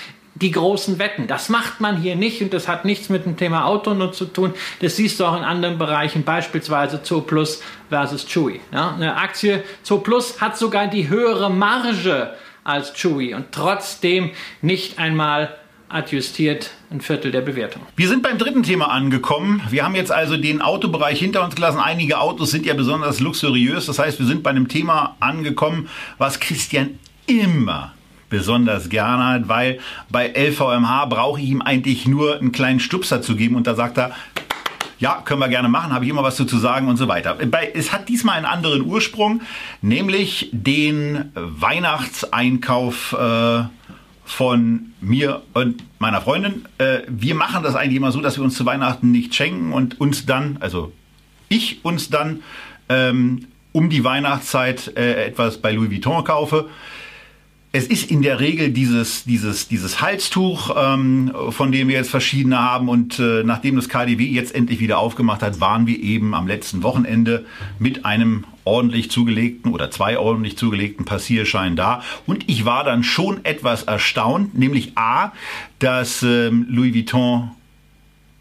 die großen Wetten. Das macht man hier nicht und das hat nichts mit dem Thema Auto nur zu tun. Das siehst du auch in anderen Bereichen, beispielsweise Zooplus versus Chewy. Ja, eine Aktie Zooplus hat sogar die höhere Marge als Chewy und trotzdem nicht einmal adjustiert ein Viertel der Bewertung. Wir sind beim dritten Thema angekommen. Wir haben jetzt also den Autobereich hinter uns gelassen. Einige Autos sind ja besonders luxuriös. Das heißt, wir sind bei einem Thema angekommen, was Christian immer besonders gerne hat, weil bei LVMH brauche ich ihm eigentlich nur einen kleinen Stupser zu geben und da sagt er, ja, können wir gerne machen, habe ich immer was zu sagen und so weiter. Es hat diesmal einen anderen Ursprung, nämlich den Weihnachtseinkauf äh, von mir und meiner Freundin. Äh, wir machen das eigentlich immer so, dass wir uns zu Weihnachten nicht schenken und uns dann, also ich uns dann ähm, um die Weihnachtszeit äh, etwas bei Louis Vuitton kaufe. Es ist in der Regel dieses, dieses, dieses Halstuch, ähm, von dem wir jetzt verschiedene haben. Und äh, nachdem das KDW jetzt endlich wieder aufgemacht hat, waren wir eben am letzten Wochenende mit einem ordentlich zugelegten oder zwei ordentlich zugelegten Passierschein da. Und ich war dann schon etwas erstaunt, nämlich A, dass ähm, Louis Vuitton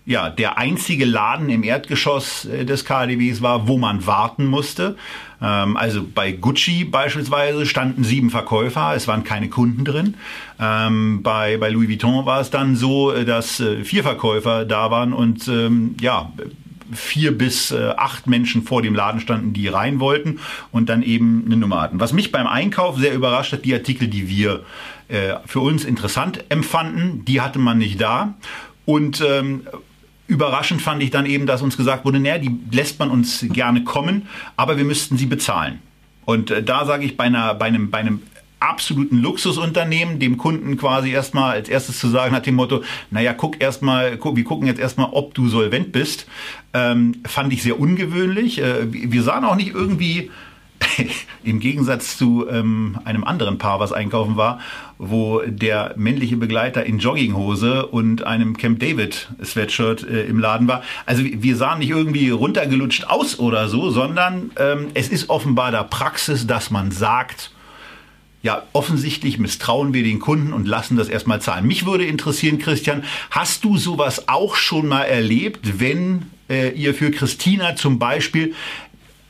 ja, der einzige Laden im Erdgeschoss äh, des KDWs war, wo man warten musste. Ähm, also bei Gucci beispielsweise standen sieben Verkäufer, es waren keine Kunden drin. Ähm, bei, bei Louis Vuitton war es dann so, äh, dass äh, vier Verkäufer da waren und ähm, ja, vier bis acht Menschen vor dem Laden standen, die rein wollten und dann eben eine Nummer hatten. Was mich beim Einkauf sehr überrascht hat, die Artikel, die wir für uns interessant empfanden, die hatte man nicht da. Und ähm, Überraschend fand ich dann eben, dass uns gesagt wurde, naja, die lässt man uns gerne kommen, aber wir müssten sie bezahlen. Und äh, da sage ich bei, einer, bei, einem, bei einem absoluten Luxusunternehmen, dem Kunden quasi erstmal als erstes zu sagen hat dem Motto, naja, guck erstmal, guck, wir gucken jetzt erstmal, ob du solvent bist, ähm, fand ich sehr ungewöhnlich. Äh, wir sahen auch nicht irgendwie im Gegensatz zu ähm, einem anderen Paar, was einkaufen war, wo der männliche Begleiter in Jogginghose und einem Camp David Sweatshirt äh, im Laden war. Also wir sahen nicht irgendwie runtergelutscht aus oder so, sondern ähm, es ist offenbar der Praxis, dass man sagt, ja, offensichtlich misstrauen wir den Kunden und lassen das erstmal zahlen. Mich würde interessieren, Christian, hast du sowas auch schon mal erlebt, wenn äh, ihr für Christina zum Beispiel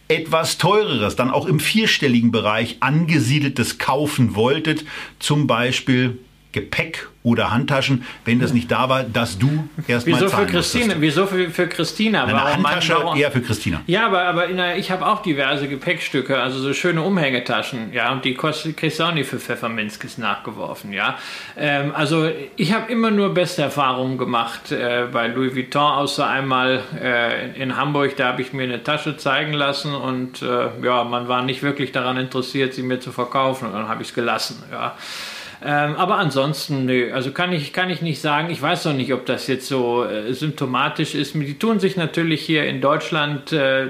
etwas teureres, dann auch im vierstelligen Bereich angesiedeltes kaufen wolltet, zum Beispiel Gepäck oder Handtaschen, wenn das nicht da war, dass du erstmal Wieso für Christine? musstest. Wieso für, für Christina? Eine Warum- Handtasche warum- eher für Christina. Ja, aber, aber der, ich habe auch diverse Gepäckstücke, also so schöne Umhängetaschen, ja, und die kostet kriegst du auch nicht für Pfefferminzkes nachgeworfen, ja. Ähm, also ich habe immer nur beste Erfahrungen gemacht äh, bei Louis Vuitton, außer einmal äh, in Hamburg, da habe ich mir eine Tasche zeigen lassen und äh, ja, man war nicht wirklich daran interessiert, sie mir zu verkaufen und dann habe ich es gelassen, ja. Ähm, aber ansonsten, nö, also kann ich, kann ich nicht sagen. Ich weiß noch nicht, ob das jetzt so äh, symptomatisch ist. Die tun sich natürlich hier in Deutschland äh,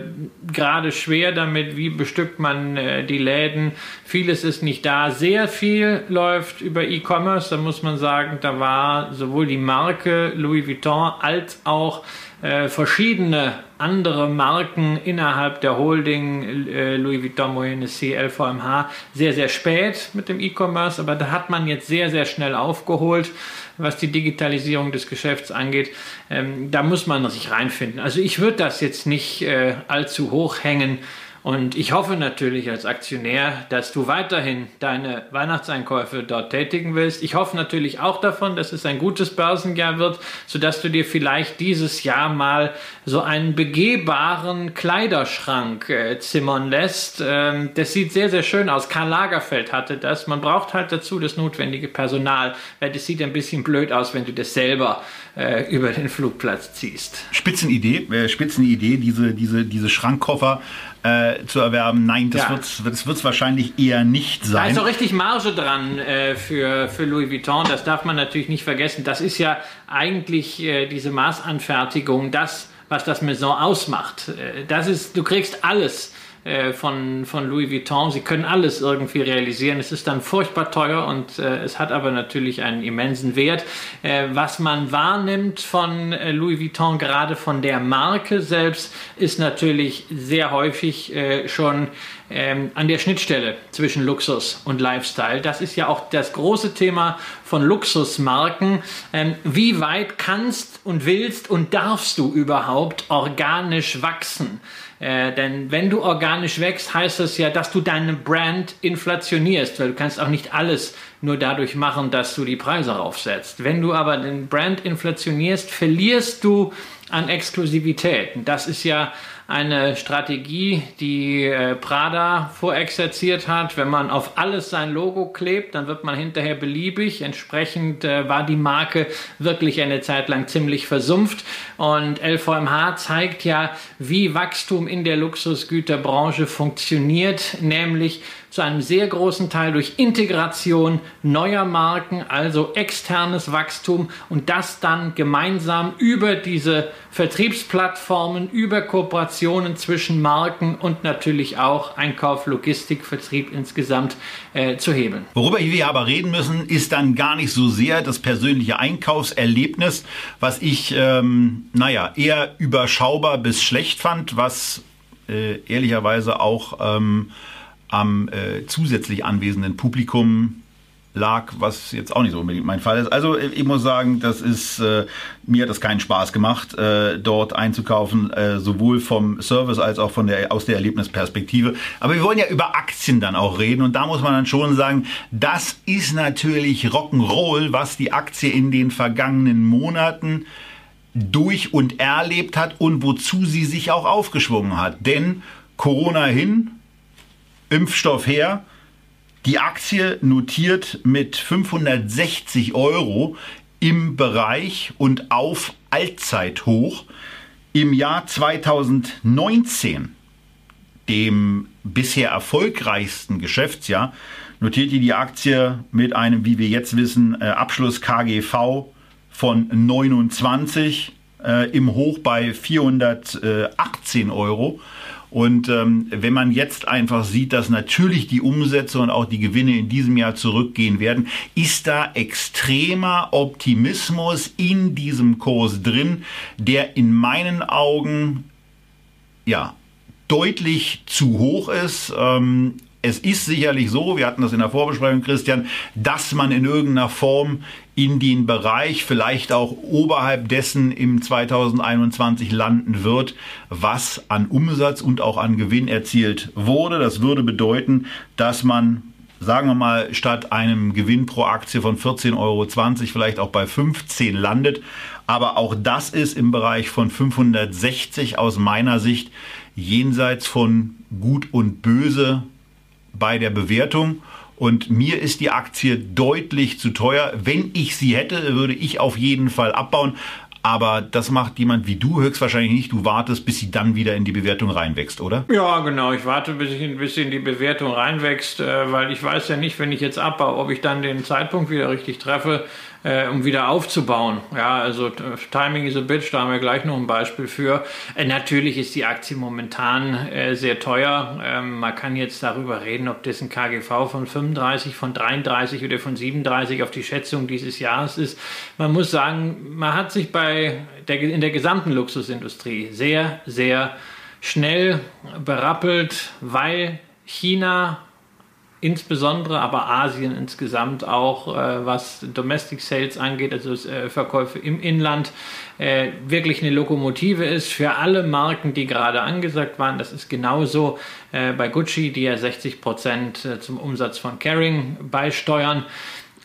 gerade schwer damit, wie bestückt man äh, die Läden. Vieles ist nicht da. Sehr viel läuft über E-Commerce. Da muss man sagen, da war sowohl die Marke Louis Vuitton als auch äh, verschiedene andere Marken innerhalb der Holding äh, Louis Vuitton, Moet Hennessy, LVMH sehr, sehr spät mit dem E-Commerce, aber da hat man jetzt sehr, sehr schnell aufgeholt, was die Digitalisierung des Geschäfts angeht. Ähm, da muss man sich reinfinden. Also ich würde das jetzt nicht äh, allzu hoch hängen. Und ich hoffe natürlich als Aktionär, dass du weiterhin deine Weihnachtseinkäufe dort tätigen willst. Ich hoffe natürlich auch davon, dass es ein gutes Börsenjahr wird, sodass du dir vielleicht dieses Jahr mal so einen begehbaren Kleiderschrank äh, zimmern lässt. Ähm, das sieht sehr, sehr schön aus. Karl Lagerfeld hatte das. Man braucht halt dazu das notwendige Personal, weil das sieht ein bisschen blöd aus, wenn du das selber äh, über den Flugplatz ziehst. Spitzenidee, äh, Spitzenidee, diese, diese, diese Schrankkoffer äh, zu erwerben. Nein, das Ja. wird's wird es wahrscheinlich eher nicht Da sein. ist auch richtig Marge dran äh, für, für Louis Vuitton. Das darf man natürlich nicht vergessen. Das ist ja eigentlich äh, diese Maßanfertigung, das, was das Maison ausmacht. Äh, das ist, du kriegst alles äh, von, von Louis Vuitton. Sie können alles irgendwie realisieren. Es ist dann furchtbar teuer und äh, es hat aber natürlich einen immensen Wert. Äh, was man wahrnimmt von äh, Louis Vuitton, gerade von der Marke selbst, ist natürlich sehr häufig äh, schon ähm, an der Schnittstelle zwischen Luxus und Lifestyle. Das ist ja auch das große Thema von Luxusmarken. Ähm, wie weit kannst und willst und darfst du überhaupt organisch wachsen? Äh, denn wenn du organisch wächst, heißt das ja, dass du deine Brand inflationierst, weil du kannst auch nicht alles nur dadurch machen, dass du die Preise raufsetzt. Wenn du aber den Brand inflationierst, verlierst du an Exklusivität. Und das ist ja eine Strategie, die äh, Prada vorexerziert hat. Wenn man auf alles sein Logo klebt, dann wird man hinterher beliebig. Entsprechend äh, war die Marke wirklich eine Zeit lang ziemlich versumpft. Und LVMH zeigt ja, wie Wachstum in der Luxusgüterbranche funktioniert, nämlich zu einem sehr großen Teil durch Integration neuer Marken, also externes Wachstum und das dann gemeinsam über diese Vertriebsplattformen, über Kooperationen zwischen Marken und natürlich auch Einkauf, Logistik, Vertrieb insgesamt äh, zu hebeln. Worüber wir aber reden müssen, ist dann gar nicht so sehr das persönliche Einkaufserlebnis, was ich, ähm, naja, eher überschaubar bis schlecht fand, was äh, ehrlicherweise auch ähm, am äh, zusätzlich anwesenden Publikum lag, was jetzt auch nicht so unbedingt mein Fall ist. Also äh, ich muss sagen, das ist äh, mir hat das keinen Spaß gemacht, äh, dort einzukaufen, äh, sowohl vom Service als auch von der aus der Erlebnisperspektive. Aber wir wollen ja über Aktien dann auch reden und da muss man dann schon sagen, das ist natürlich Rock'n'Roll, was die Aktie in den vergangenen Monaten durch und erlebt hat und wozu sie sich auch aufgeschwungen hat. Denn Corona hin, Impfstoff her, die Aktie notiert mit 560 Euro im Bereich und auf Allzeithoch. Im Jahr 2019, dem bisher erfolgreichsten Geschäftsjahr, notierte die Aktie mit einem, wie wir jetzt wissen, äh, Abschluss KGV von 29 äh, im Hoch bei 418 Euro. Und ähm, wenn man jetzt einfach sieht, dass natürlich die Umsätze und auch die Gewinne in diesem Jahr zurückgehen werden, ist da extremer Optimismus in diesem Kurs drin, der in meinen Augen ja deutlich zu hoch ist. Ähm, es ist sicherlich so, wir hatten das in der Vorbesprechung, Christian, dass man in irgendeiner Form in den Bereich, vielleicht auch oberhalb dessen im 2021 landen wird, was an Umsatz und auch an Gewinn erzielt wurde. Das würde bedeuten, dass man sagen wir mal, statt einem Gewinn pro Aktie von 14,20 Euro vielleicht auch bei 15 landet. Aber auch das ist im Bereich von 560 aus meiner Sicht jenseits von Gut und Böse bei der Bewertung. Und mir ist die Aktie deutlich zu teuer. Wenn ich sie hätte, würde ich auf jeden Fall abbauen. Aber das macht jemand wie du höchstwahrscheinlich nicht. Du wartest, bis sie dann wieder in die Bewertung reinwächst, oder? Ja, genau. Ich warte, bis, ich, bis sie in die Bewertung reinwächst, äh, weil ich weiß ja nicht, wenn ich jetzt abbaue, ob ich dann den Zeitpunkt wieder richtig treffe äh, um wieder aufzubauen. Ja, also Timing is a bitch, da haben wir gleich noch ein Beispiel für. Äh, natürlich ist die Aktie momentan äh, sehr teuer. Ähm, man kann jetzt darüber reden, ob das ein KGV von 35, von 33 oder von 37 auf die Schätzung dieses Jahres ist. Man muss sagen, man hat sich bei der, in der gesamten Luxusindustrie sehr, sehr schnell berappelt, weil China insbesondere, aber Asien insgesamt auch, äh, was Domestic Sales angeht, also äh, Verkäufe im Inland, äh, wirklich eine Lokomotive ist für alle Marken, die gerade angesagt waren. Das ist genauso äh, bei Gucci, die ja 60 Prozent äh, zum Umsatz von Caring beisteuern.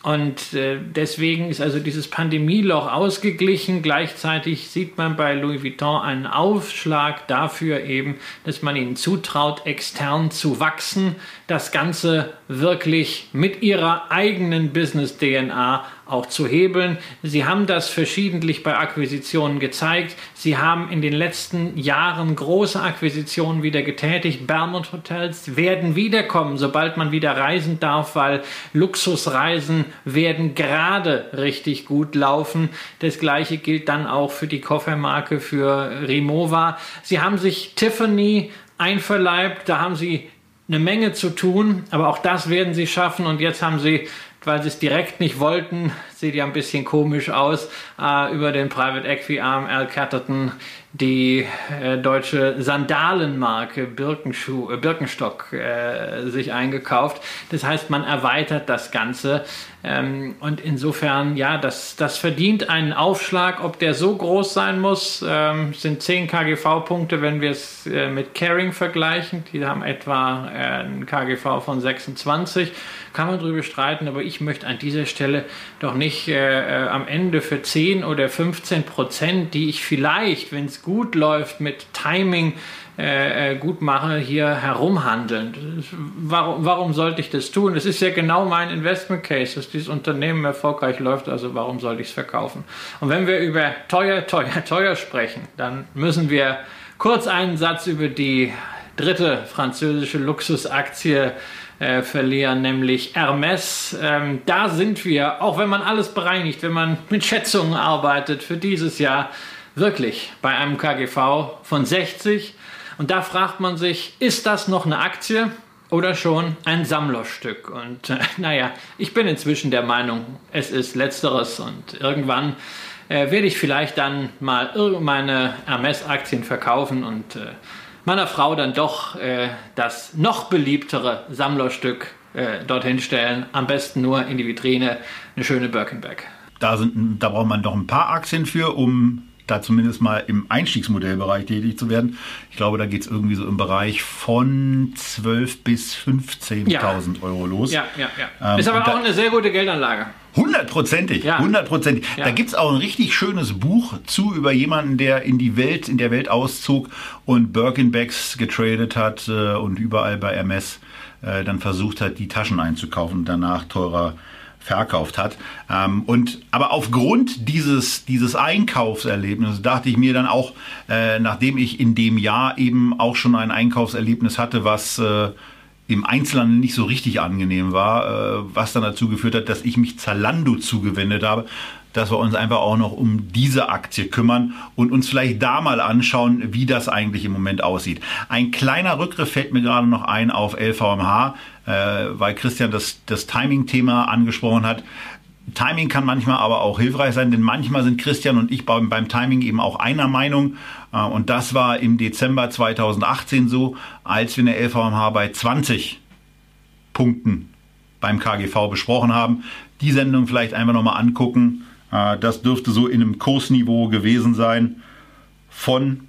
Und äh, deswegen ist also dieses Pandemieloch ausgeglichen. Gleichzeitig sieht man bei Louis Vuitton einen Aufschlag dafür eben, dass man ihnen zutraut, extern zu wachsen, das Ganze wirklich mit ihrer eigenen Business-DNA auch zu hebeln. Sie haben das verschiedentlich bei Akquisitionen gezeigt. Sie haben in den letzten Jahren große Akquisitionen wieder getätigt. Belmont Hotels werden wiederkommen, sobald man wieder reisen darf, weil Luxusreisen werden gerade richtig gut laufen. Das gleiche gilt dann auch für die Koffermarke für Rimowa. Sie haben sich Tiffany einverleibt, da haben sie eine Menge zu tun, aber auch das werden sie schaffen. Und jetzt haben sie weil sie es direkt nicht wollten, sieht ja ein bisschen komisch aus, äh, über den Private Equity Arm Al Catterton die äh, deutsche Sandalenmarke Birkenschuh, äh, Birkenstock äh, sich eingekauft. Das heißt, man erweitert das Ganze. Ähm, und insofern, ja, das, das verdient einen Aufschlag. Ob der so groß sein muss, ähm, sind 10 KGV-Punkte, wenn wir es äh, mit Caring vergleichen. Die haben etwa äh, ein KGV von 26. Kann man drüber streiten, aber ich möchte an dieser Stelle doch nicht äh, am Ende für 10 oder 15 Prozent, die ich vielleicht, wenn es gut läuft, mit Timing äh, äh, gut mache, hier herumhandeln. Warum, warum sollte ich das tun? Es ist ja genau mein Investment Case, dass dieses Unternehmen erfolgreich läuft, also warum sollte ich es verkaufen? Und wenn wir über teuer, teuer, teuer sprechen, dann müssen wir kurz einen Satz über die dritte französische Luxusaktie äh, verlieren, nämlich Hermes. Ähm, da sind wir, auch wenn man alles bereinigt, wenn man mit Schätzungen arbeitet für dieses Jahr, wirklich bei einem KGV von 60. Und da fragt man sich, ist das noch eine Aktie oder schon ein Sammlerstück? Und äh, naja, ich bin inzwischen der Meinung, es ist letzteres und irgendwann äh, werde ich vielleicht dann mal meine Hermes-Aktien verkaufen und äh, meiner Frau dann doch äh, das noch beliebtere Sammlerstück äh, dorthin stellen. Am besten nur in die Vitrine eine schöne Birkenback. Da, sind, da braucht man doch ein paar Aktien für, um da zumindest mal im Einstiegsmodellbereich tätig zu werden. Ich glaube, da geht es irgendwie so im Bereich von 12.000 bis 15.000 ja. Euro los. Ja, ja, ja. Ähm, ist aber auch eine sehr gute Geldanlage. Hundertprozentig, ja. hundertprozentig. Ja. Da gibt's auch ein richtig schönes Buch zu über jemanden, der in die Welt, in der Welt auszog und Birkenbacks getradet hat äh, und überall bei MS äh, dann versucht hat, die Taschen einzukaufen und danach teurer verkauft hat. Ähm, und aber aufgrund dieses dieses Einkaufserlebnisses dachte ich mir dann auch, äh, nachdem ich in dem Jahr eben auch schon ein Einkaufserlebnis hatte, was äh, im Einzelhandel nicht so richtig angenehm war, äh, was dann dazu geführt hat, dass ich mich Zalando zugewendet habe, dass wir uns einfach auch noch um diese Aktie kümmern und uns vielleicht da mal anschauen, wie das eigentlich im Moment aussieht. Ein kleiner Rückgriff fällt mir gerade noch ein auf LVMH, äh, weil Christian das, das Timing-Thema angesprochen hat. Timing kann manchmal aber auch hilfreich sein, denn manchmal sind Christian und ich beim, beim Timing eben auch einer Meinung. Äh, und das war im Dezember 2018 so, als wir eine LVMH bei 20 Punkten beim KGV besprochen haben. Die Sendung vielleicht einfach nochmal angucken. Äh, das dürfte so in einem Kursniveau gewesen sein von,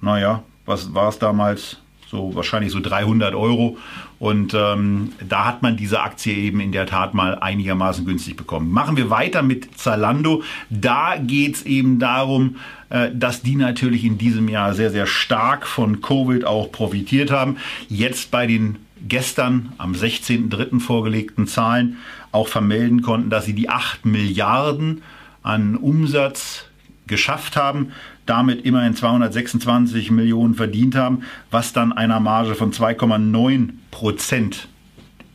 naja, was war es damals? So wahrscheinlich so 300 Euro. Und ähm, da hat man diese Aktie eben in der Tat mal einigermaßen günstig bekommen. Machen wir weiter mit Zalando. Da geht es eben darum, äh, dass die natürlich in diesem Jahr sehr, sehr stark von Covid auch profitiert haben. Jetzt bei den gestern am 16.03. vorgelegten Zahlen auch vermelden konnten, dass sie die 8 Milliarden an Umsatz geschafft haben, damit immerhin 226 Millionen verdient haben, was dann einer Marge von 2,9 Prozent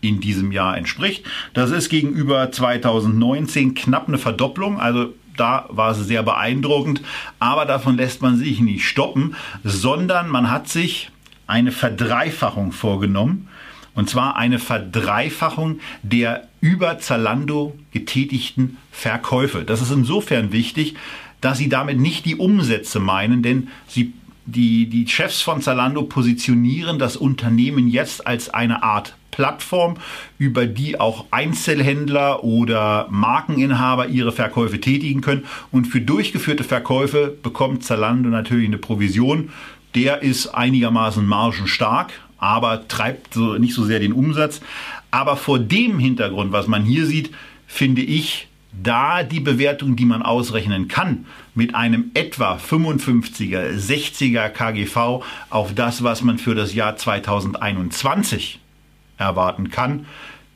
in diesem Jahr entspricht. Das ist gegenüber 2019 knapp eine Verdopplung, also da war es sehr beeindruckend, aber davon lässt man sich nicht stoppen, sondern man hat sich eine Verdreifachung vorgenommen. Und zwar eine Verdreifachung der über Zalando getätigten Verkäufe. Das ist insofern wichtig, dass sie damit nicht die Umsätze meinen, denn sie die, die Chefs von Zalando positionieren das Unternehmen jetzt als eine Art Plattform, über die auch Einzelhändler oder Markeninhaber ihre Verkäufe tätigen können. Und für durchgeführte Verkäufe bekommt Zalando natürlich eine Provision. Der ist einigermaßen margenstark, aber treibt so, nicht so sehr den Umsatz. Aber vor dem Hintergrund, was man hier sieht, finde ich, da die Bewertung, die man ausrechnen kann, mit einem etwa 55er, 60er KGV auf das, was man für das Jahr 2021 erwarten kann,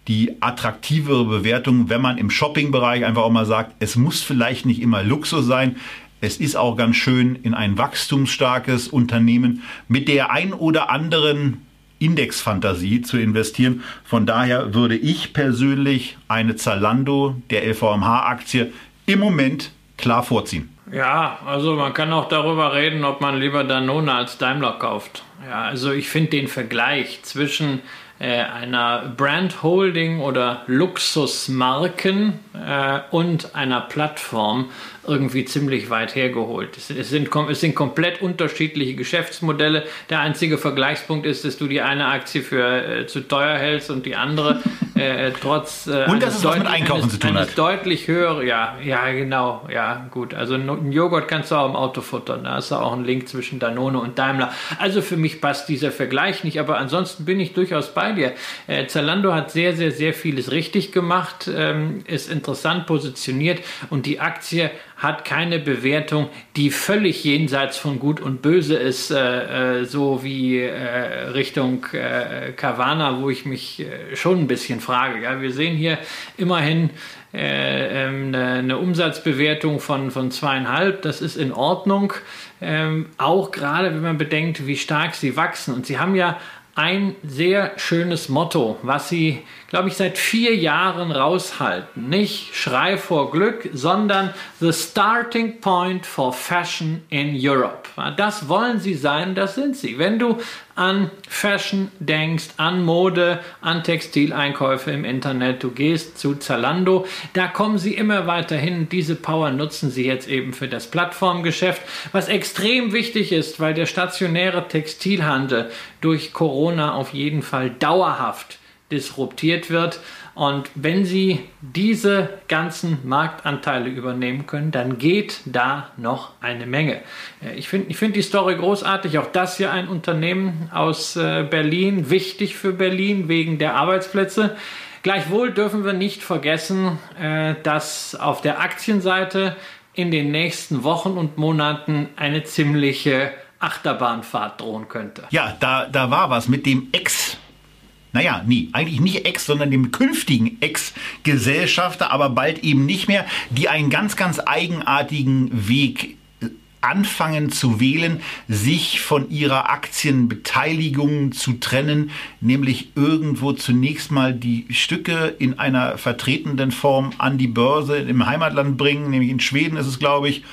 die attraktivere Bewertung, wenn man im Shopping-Bereich einfach auch mal sagt, es muss vielleicht nicht immer Luxus sein, es ist auch ganz schön in ein wachstumsstarkes Unternehmen mit der ein oder anderen Indexfantasie zu investieren. Von daher würde ich persönlich eine Zalando der LVMH-Aktie im Moment klar vorziehen. Ja, also man kann auch darüber reden, ob man lieber Danone als Daimler kauft. Ja, also ich finde den Vergleich zwischen einer Brand Holding oder Luxusmarken äh, und einer Plattform irgendwie ziemlich weit hergeholt. Es, es, sind, es sind komplett unterschiedliche Geschäftsmodelle. Der einzige Vergleichspunkt ist, dass du die eine Aktie für äh, zu teuer hältst und die andere äh, trotz äh, und das ist was mit Einkaufen eines, zu tun hat. deutlich höher. Ja, ja, genau. Ja, gut. Also einen Joghurt kannst du auch im Auto futtern. Da du auch einen Link zwischen Danone und Daimler. Also für mich passt dieser Vergleich nicht. Aber ansonsten bin ich durchaus bei dir. Äh, Zalando hat sehr, sehr, sehr vieles richtig gemacht. Ähm, ist interessant positioniert und die Aktie hat keine Bewertung, die völlig jenseits von Gut und Böse ist, äh, äh, so wie äh, Richtung äh, Carvana, wo ich mich äh, schon ein bisschen frage. Ja, wir sehen hier immerhin äh, ähm, eine, eine, Umsatzbewertung von, von zweieinhalb, das ist in Ordnung. Ähm, auch gerade wenn man bedenkt, wie stark sie wachsen. Und sie haben ja ein sehr schönes Motto, was sie, glaube ich, seit vier Jahren raushalten. Nicht Schrei vor Glück, sondern The Starting Point for Fashion in Europe. Das wollen sie sein, das sind sie. Wenn du an Fashion denkst, an Mode, an Textileinkäufe im Internet, du gehst zu Zalando, da kommen sie immer weiter hin. Diese Power nutzen sie jetzt eben für das Plattformgeschäft, was extrem wichtig ist, weil der stationäre Textilhandel durch Corona auf jeden Fall dauerhaft disruptiert wird. Und wenn Sie diese ganzen Marktanteile übernehmen können, dann geht da noch eine Menge. Äh, ich finde ich find die Story großartig. Auch das hier ein Unternehmen aus äh, Berlin, wichtig für Berlin wegen der Arbeitsplätze. Gleichwohl dürfen wir nicht vergessen, äh, dass auf der Aktienseite in den nächsten Wochen und Monaten eine ziemliche Achterbahnfahrt drohen könnte. Ja, da, da war was mit dem Ex naja, nie, eigentlich nicht Ex, sondern dem künftigen Ex-Gesellschafter, aber bald eben nicht mehr, die einen ganz, ganz eigenartigen Weg äh, anfangen zu wählen, sich von ihrer Aktienbeteiligung zu trennen, nämlich irgendwo zunächst mal die Stücke in einer vertretenden Form an die Börse im Heimatland bringen, nämlich in Schweden ist es, glaube ich,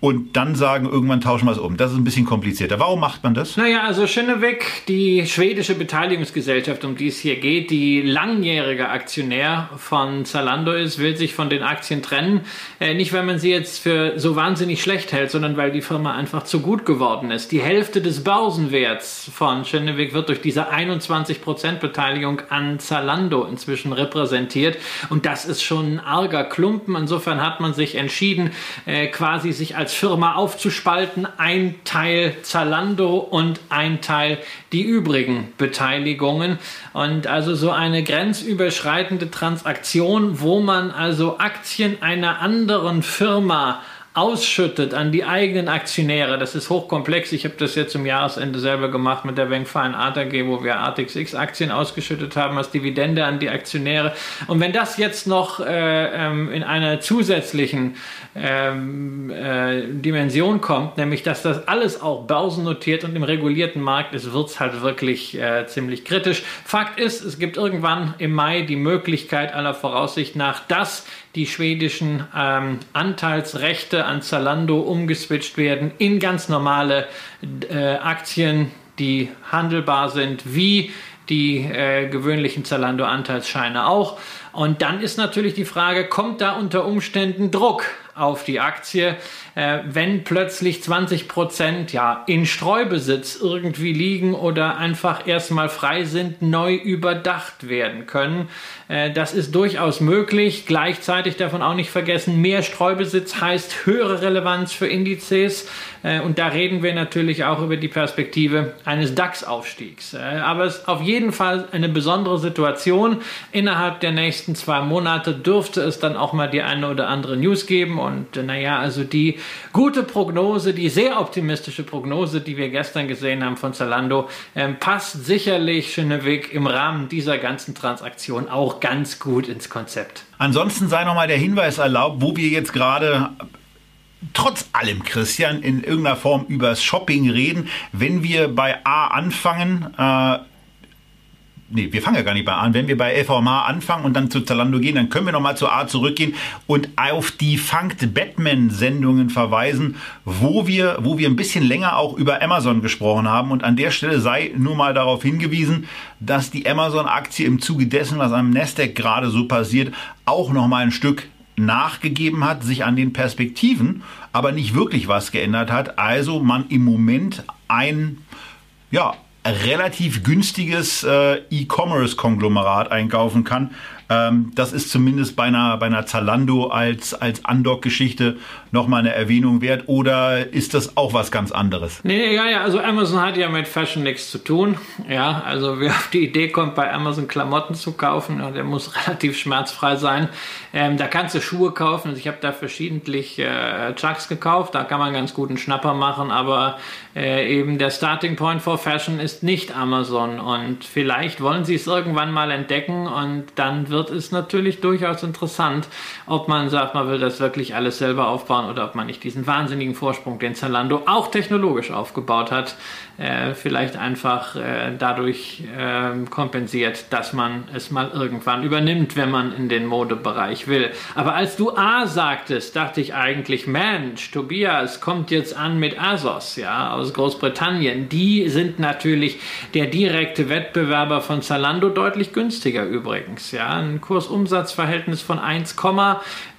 und dann sagen, irgendwann tauschen wir es um. Das ist ein bisschen komplizierter. Warum macht man das? Naja, also Schönebeck, die schwedische Beteiligungsgesellschaft, um die es hier geht, die langjährige Aktionär von Zalando ist, will sich von den Aktien trennen. Äh, nicht, weil man sie jetzt für so wahnsinnig schlecht hält, sondern weil die Firma einfach zu gut geworden ist. Die Hälfte des Börsenwerts von Schönebeck wird durch diese 21% Beteiligung an Zalando inzwischen repräsentiert. Und das ist schon ein arger Klumpen. Insofern hat man sich entschieden, äh, quasi sich als Firma aufzuspalten. Ein Teil Zalando und ein Teil die übrigen Beteiligungen. Und also so eine grenzüberschreitende Transaktion, wo man also Aktien einer anderen Firma ausschüttet an die eigenen Aktionäre, das ist hochkomplex. Ich habe das jetzt zum Jahresende selber gemacht mit der Wenkfein Art AG, wo wir ATXX Aktien ausgeschüttet haben als Dividende an die Aktionäre. Und wenn das jetzt noch äh, ähm, in einer zusätzlichen ähm, äh, Dimension kommt, nämlich dass das alles auch börsennotiert und im regulierten Markt ist, wird es halt wirklich äh, ziemlich kritisch. Fakt ist, es gibt irgendwann im Mai die Möglichkeit aller Voraussicht nach, dass die schwedischen ähm, Anteilsrechte an Zalando umgeswitcht werden in ganz normale äh, Aktien, die handelbar sind, wie die äh, gewöhnlichen Zalando-Anteilsscheine auch. Und dann ist natürlich die Frage, kommt da unter Umständen Druck auf die Aktie, äh, wenn plötzlich 20 Prozent ja, in Streubesitz irgendwie liegen oder einfach erstmal frei sind, neu überdacht werden können. Äh, das ist durchaus möglich. Gleichzeitig davon auch nicht vergessen, mehr Streubesitz heißt höhere Relevanz für Indizes. Äh, und da reden wir natürlich auch über die Perspektive eines DAX-Aufstiegs. Äh, aber es ist auf jeden Fall eine besondere Situation. Innerhalb der nächsten zwei Monate dürfte es dann auch mal die eine oder andere News geben. Und naja, also die gute Prognose, die sehr optimistische Prognose, die wir gestern gesehen haben von Zalando, ähm, passt sicherlich Schöneweg im Rahmen dieser ganzen Transaktion auch ganz gut ins Konzept. Ansonsten sei nochmal der Hinweis erlaubt, wo wir jetzt gerade trotz allem, Christian, in irgendeiner Form übers Shopping reden. Wenn wir bei A anfangen, äh, nee, wir fangen ja gar nicht bei an. Wenn wir bei LVMH anfangen und dann zu Zalando gehen, dann können wir nochmal zu A zurückgehen und auf die Funked Batman-Sendungen verweisen, wo wir, wo wir ein bisschen länger auch über Amazon gesprochen haben. Und an der Stelle sei nur mal darauf hingewiesen, dass die Amazon-Aktie im Zuge dessen, was am Nasdaq gerade so passiert, auch nochmal ein Stück nachgegeben hat, sich an den Perspektiven aber nicht wirklich was geändert hat. Also man im Moment ein, ja, relativ günstiges äh, E-Commerce-Konglomerat einkaufen kann, ähm, das ist zumindest bei einer, bei einer Zalando als, als Undock-Geschichte nochmal eine Erwähnung wert. Oder ist das auch was ganz anderes? Nee, ja, ja, also Amazon hat ja mit Fashion nichts zu tun. Ja, also wer auf die Idee kommt, bei Amazon Klamotten zu kaufen, der muss relativ schmerzfrei sein. Ähm, da kannst du Schuhe kaufen. Also ich habe da verschiedentlich äh, Chucks gekauft. Da kann man ganz guten Schnapper machen. Aber äh, eben der Starting Point for Fashion ist nicht Amazon. Und vielleicht wollen sie es irgendwann mal entdecken und dann wird ist natürlich durchaus interessant, ob man sagt, man will das wirklich alles selber aufbauen oder ob man nicht diesen wahnsinnigen Vorsprung, den Zalando auch technologisch aufgebaut hat, äh, vielleicht einfach äh, dadurch äh, kompensiert, dass man es mal irgendwann übernimmt, wenn man in den Modebereich will. Aber als du A sagtest, dachte ich eigentlich, Mensch, Tobias kommt jetzt an mit Asos, ja, aus Großbritannien. Die sind natürlich der direkte Wettbewerber von Zalando deutlich günstiger übrigens, ja. Ein Kursumsatzverhältnis von 1,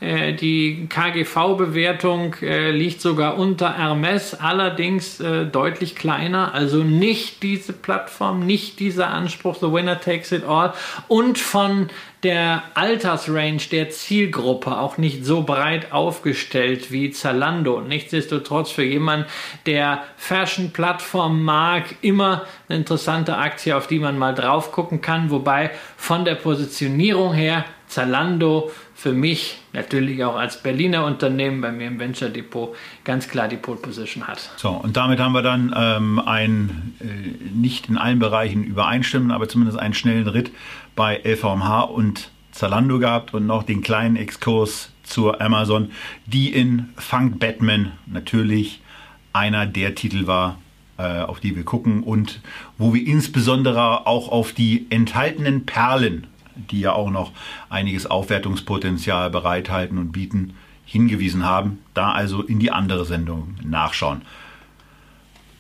äh, die KGV-Bewertung äh, liegt sogar unter Hermes, allerdings deutlich kleiner also nicht diese Plattform, nicht dieser Anspruch, the winner takes it all und von der Altersrange der Zielgruppe auch nicht so breit aufgestellt wie Zalando. Nichtsdestotrotz für jemanden, der Fashion-Plattform mag, immer eine interessante Aktie, auf die man mal drauf gucken kann. Wobei von der Positionierung her Zalando für mich natürlich auch als Berliner Unternehmen bei mir im Venture Depot ganz klar die Pole Position hat. So, und damit haben wir dann ähm, ein äh, nicht in allen Bereichen übereinstimmen, aber zumindest einen schnellen Ritt bei LVMH und Zalando gehabt und noch den kleinen Exkurs zur Amazon, die in Funk Batman natürlich einer der Titel war, äh, auf die wir gucken und wo wir insbesondere auch auf die enthaltenen Perlen die ja auch noch einiges Aufwertungspotenzial bereithalten und bieten, hingewiesen haben. Da also in die andere Sendung nachschauen.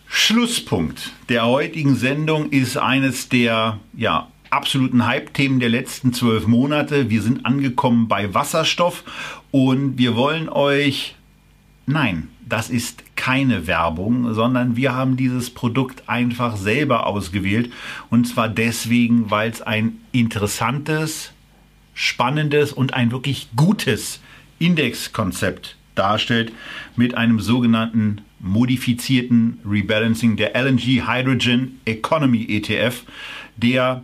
Schlusspunkt der heutigen Sendung ist eines der ja, absoluten Hype-Themen der letzten zwölf Monate. Wir sind angekommen bei Wasserstoff und wir wollen euch, nein, das ist keine Werbung, sondern wir haben dieses Produkt einfach selber ausgewählt. Und zwar deswegen, weil es ein interessantes, spannendes und ein wirklich gutes Indexkonzept darstellt mit einem sogenannten modifizierten Rebalancing der LNG Hydrogen Economy ETF, der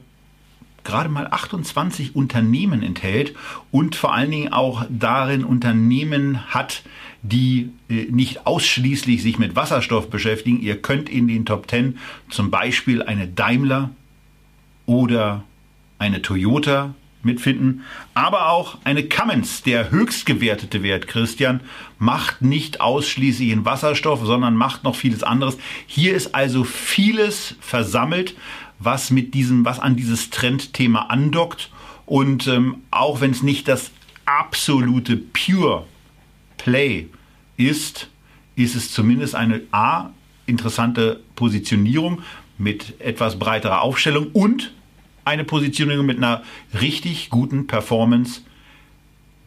gerade mal 28 Unternehmen enthält und vor allen Dingen auch darin Unternehmen hat, die äh, nicht ausschließlich sich mit Wasserstoff beschäftigen. Ihr könnt in den Top 10 zum Beispiel eine Daimler oder eine Toyota mitfinden, aber auch eine Cummins, der höchst gewertete Wert, Christian, macht nicht ausschließlich in Wasserstoff, sondern macht noch vieles anderes. Hier ist also vieles versammelt, was mit diesem, was an dieses Trendthema andockt. Und ähm, auch wenn es nicht das absolute Pure Play ist, ist es zumindest eine A, interessante Positionierung mit etwas breiterer Aufstellung und eine Positionierung mit einer richtig guten Performance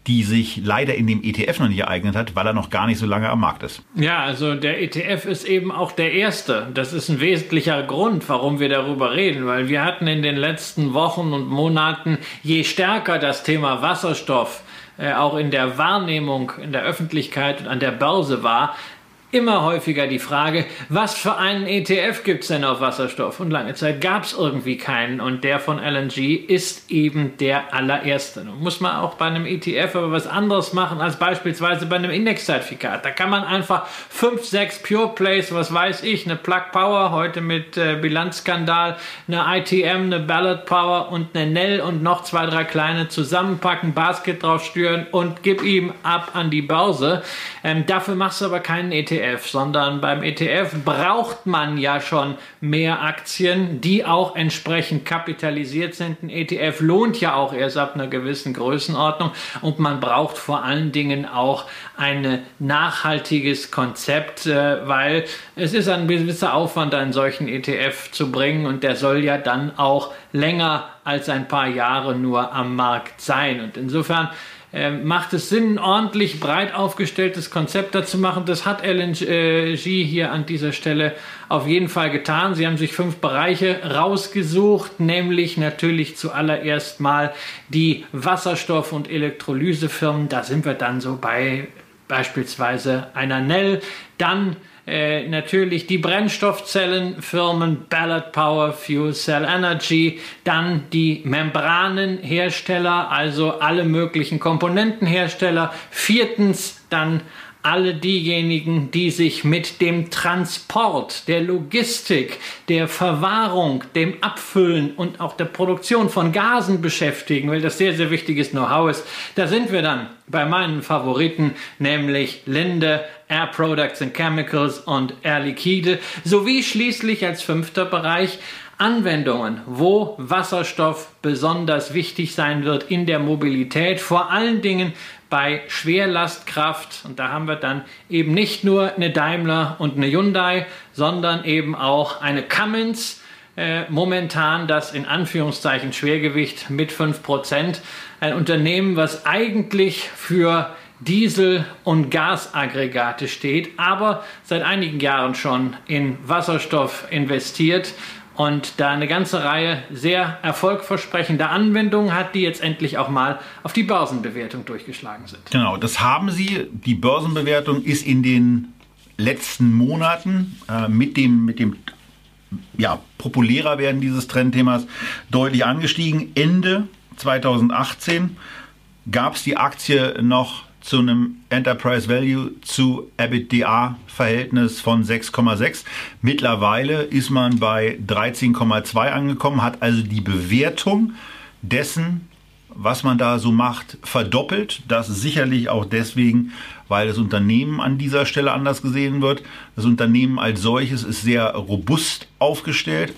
die sich leider in dem ETF noch nicht ereignet hat, weil er noch gar nicht so lange am Markt ist. Ja, also der ETF ist eben auch der erste. Das ist ein wesentlicher Grund, warum wir darüber reden, weil wir hatten in den letzten Wochen und Monaten, je stärker das Thema Wasserstoff äh, auch in der Wahrnehmung in der Öffentlichkeit und an der Börse war, immer häufiger die Frage, was für einen ETF gibt es denn auf Wasserstoff? Und lange Zeit gab es irgendwie keinen und der von LNG ist eben der allererste. Nun muss man auch bei einem ETF aber was anderes machen als beispielsweise bei einem Indexzertifikat. Da kann man einfach fünf, sechs Pure Plays, was weiß ich, eine Plug Power, heute mit äh, Bilanzskandal, eine ITM, eine Ballot Power und eine Nell und noch zwei, drei kleine zusammenpacken, Basket drauf steuern und gib ihm ab an die Börse. Ähm, dafür machst du aber keinen ETF. ETF, sondern beim ETF braucht man ja schon mehr Aktien, die auch entsprechend kapitalisiert sind. Ein ETF lohnt ja auch erst ab einer gewissen Größenordnung und man braucht vor allen Dingen auch ein nachhaltiges Konzept, äh, weil es ist ein gewisser Aufwand, einen solchen ETF zu bringen und der soll ja dann auch länger als ein paar Jahre nur am Markt sein. Und insofern äh, macht es Sinn, ein ordentlich breit aufgestelltes Konzept dazu machen. Das hat LNG hier an dieser Stelle auf jeden Fall getan. Sie haben sich fünf Bereiche rausgesucht, nämlich natürlich zuallererst mal die Wasserstoff- und Elektrolysefirmen. Da sind wir dann so bei beispielsweise einer Nell. Dann äh, natürlich die Brennstoffzellenfirmen Ballard Power, Fuel Cell Energy, dann die Membranenhersteller, also alle möglichen Komponentenhersteller. Viertens dann alle diejenigen, die sich mit dem Transport, der Logistik, der Verwahrung, dem Abfüllen und auch der Produktion von Gasen beschäftigen, weil das sehr, sehr wichtiges Know-how ist, da sind wir dann bei meinen Favoriten, nämlich Linde, Air Products and Chemicals und Air Liquide, sowie schließlich als fünfter Bereich Anwendungen, wo Wasserstoff besonders wichtig sein wird in der Mobilität, vor allen Dingen bei Schwerlastkraft. Und da haben wir dann eben nicht nur eine Daimler und eine Hyundai, sondern eben auch eine Cummins. Äh, momentan das in Anführungszeichen Schwergewicht mit 5%. Ein Unternehmen, was eigentlich für Diesel- und Gasaggregate steht, aber seit einigen Jahren schon in Wasserstoff investiert und da eine ganze Reihe sehr erfolgversprechender Anwendungen hat, die jetzt endlich auch mal auf die Börsenbewertung durchgeschlagen sind. Genau, das haben sie. Die Börsenbewertung ist in den letzten Monaten äh, mit dem, mit dem ja, populärer werden dieses Trendthemas deutlich angestiegen. Ende 2018 gab es die Aktie noch zu einem Enterprise Value zu EBITDA Verhältnis von 6,6. Mittlerweile ist man bei 13,2 angekommen, hat also die Bewertung dessen, was man da so macht, verdoppelt. Das sicherlich auch deswegen, weil das Unternehmen an dieser Stelle anders gesehen wird. Das Unternehmen als solches ist sehr robust aufgestellt,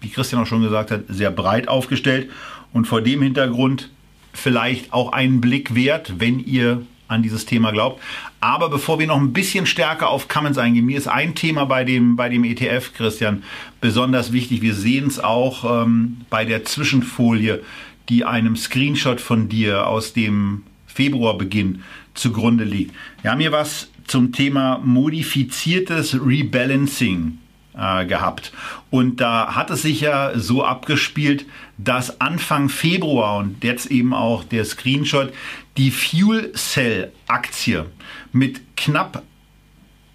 wie Christian auch schon gesagt hat, sehr breit aufgestellt und vor dem Hintergrund vielleicht auch einen Blick wert, wenn ihr an dieses Thema glaubt. Aber bevor wir noch ein bisschen stärker auf Cummins eingehen, mir ist ein Thema bei dem, bei dem ETF, Christian, besonders wichtig. Wir sehen es auch ähm, bei der Zwischenfolie, die einem Screenshot von dir aus dem Februarbeginn zugrunde liegt. Wir haben hier was zum Thema modifiziertes Rebalancing äh, gehabt. Und da hat es sich ja so abgespielt, dass Anfang Februar und jetzt eben auch der Screenshot die Fuel Cell Aktie mit knapp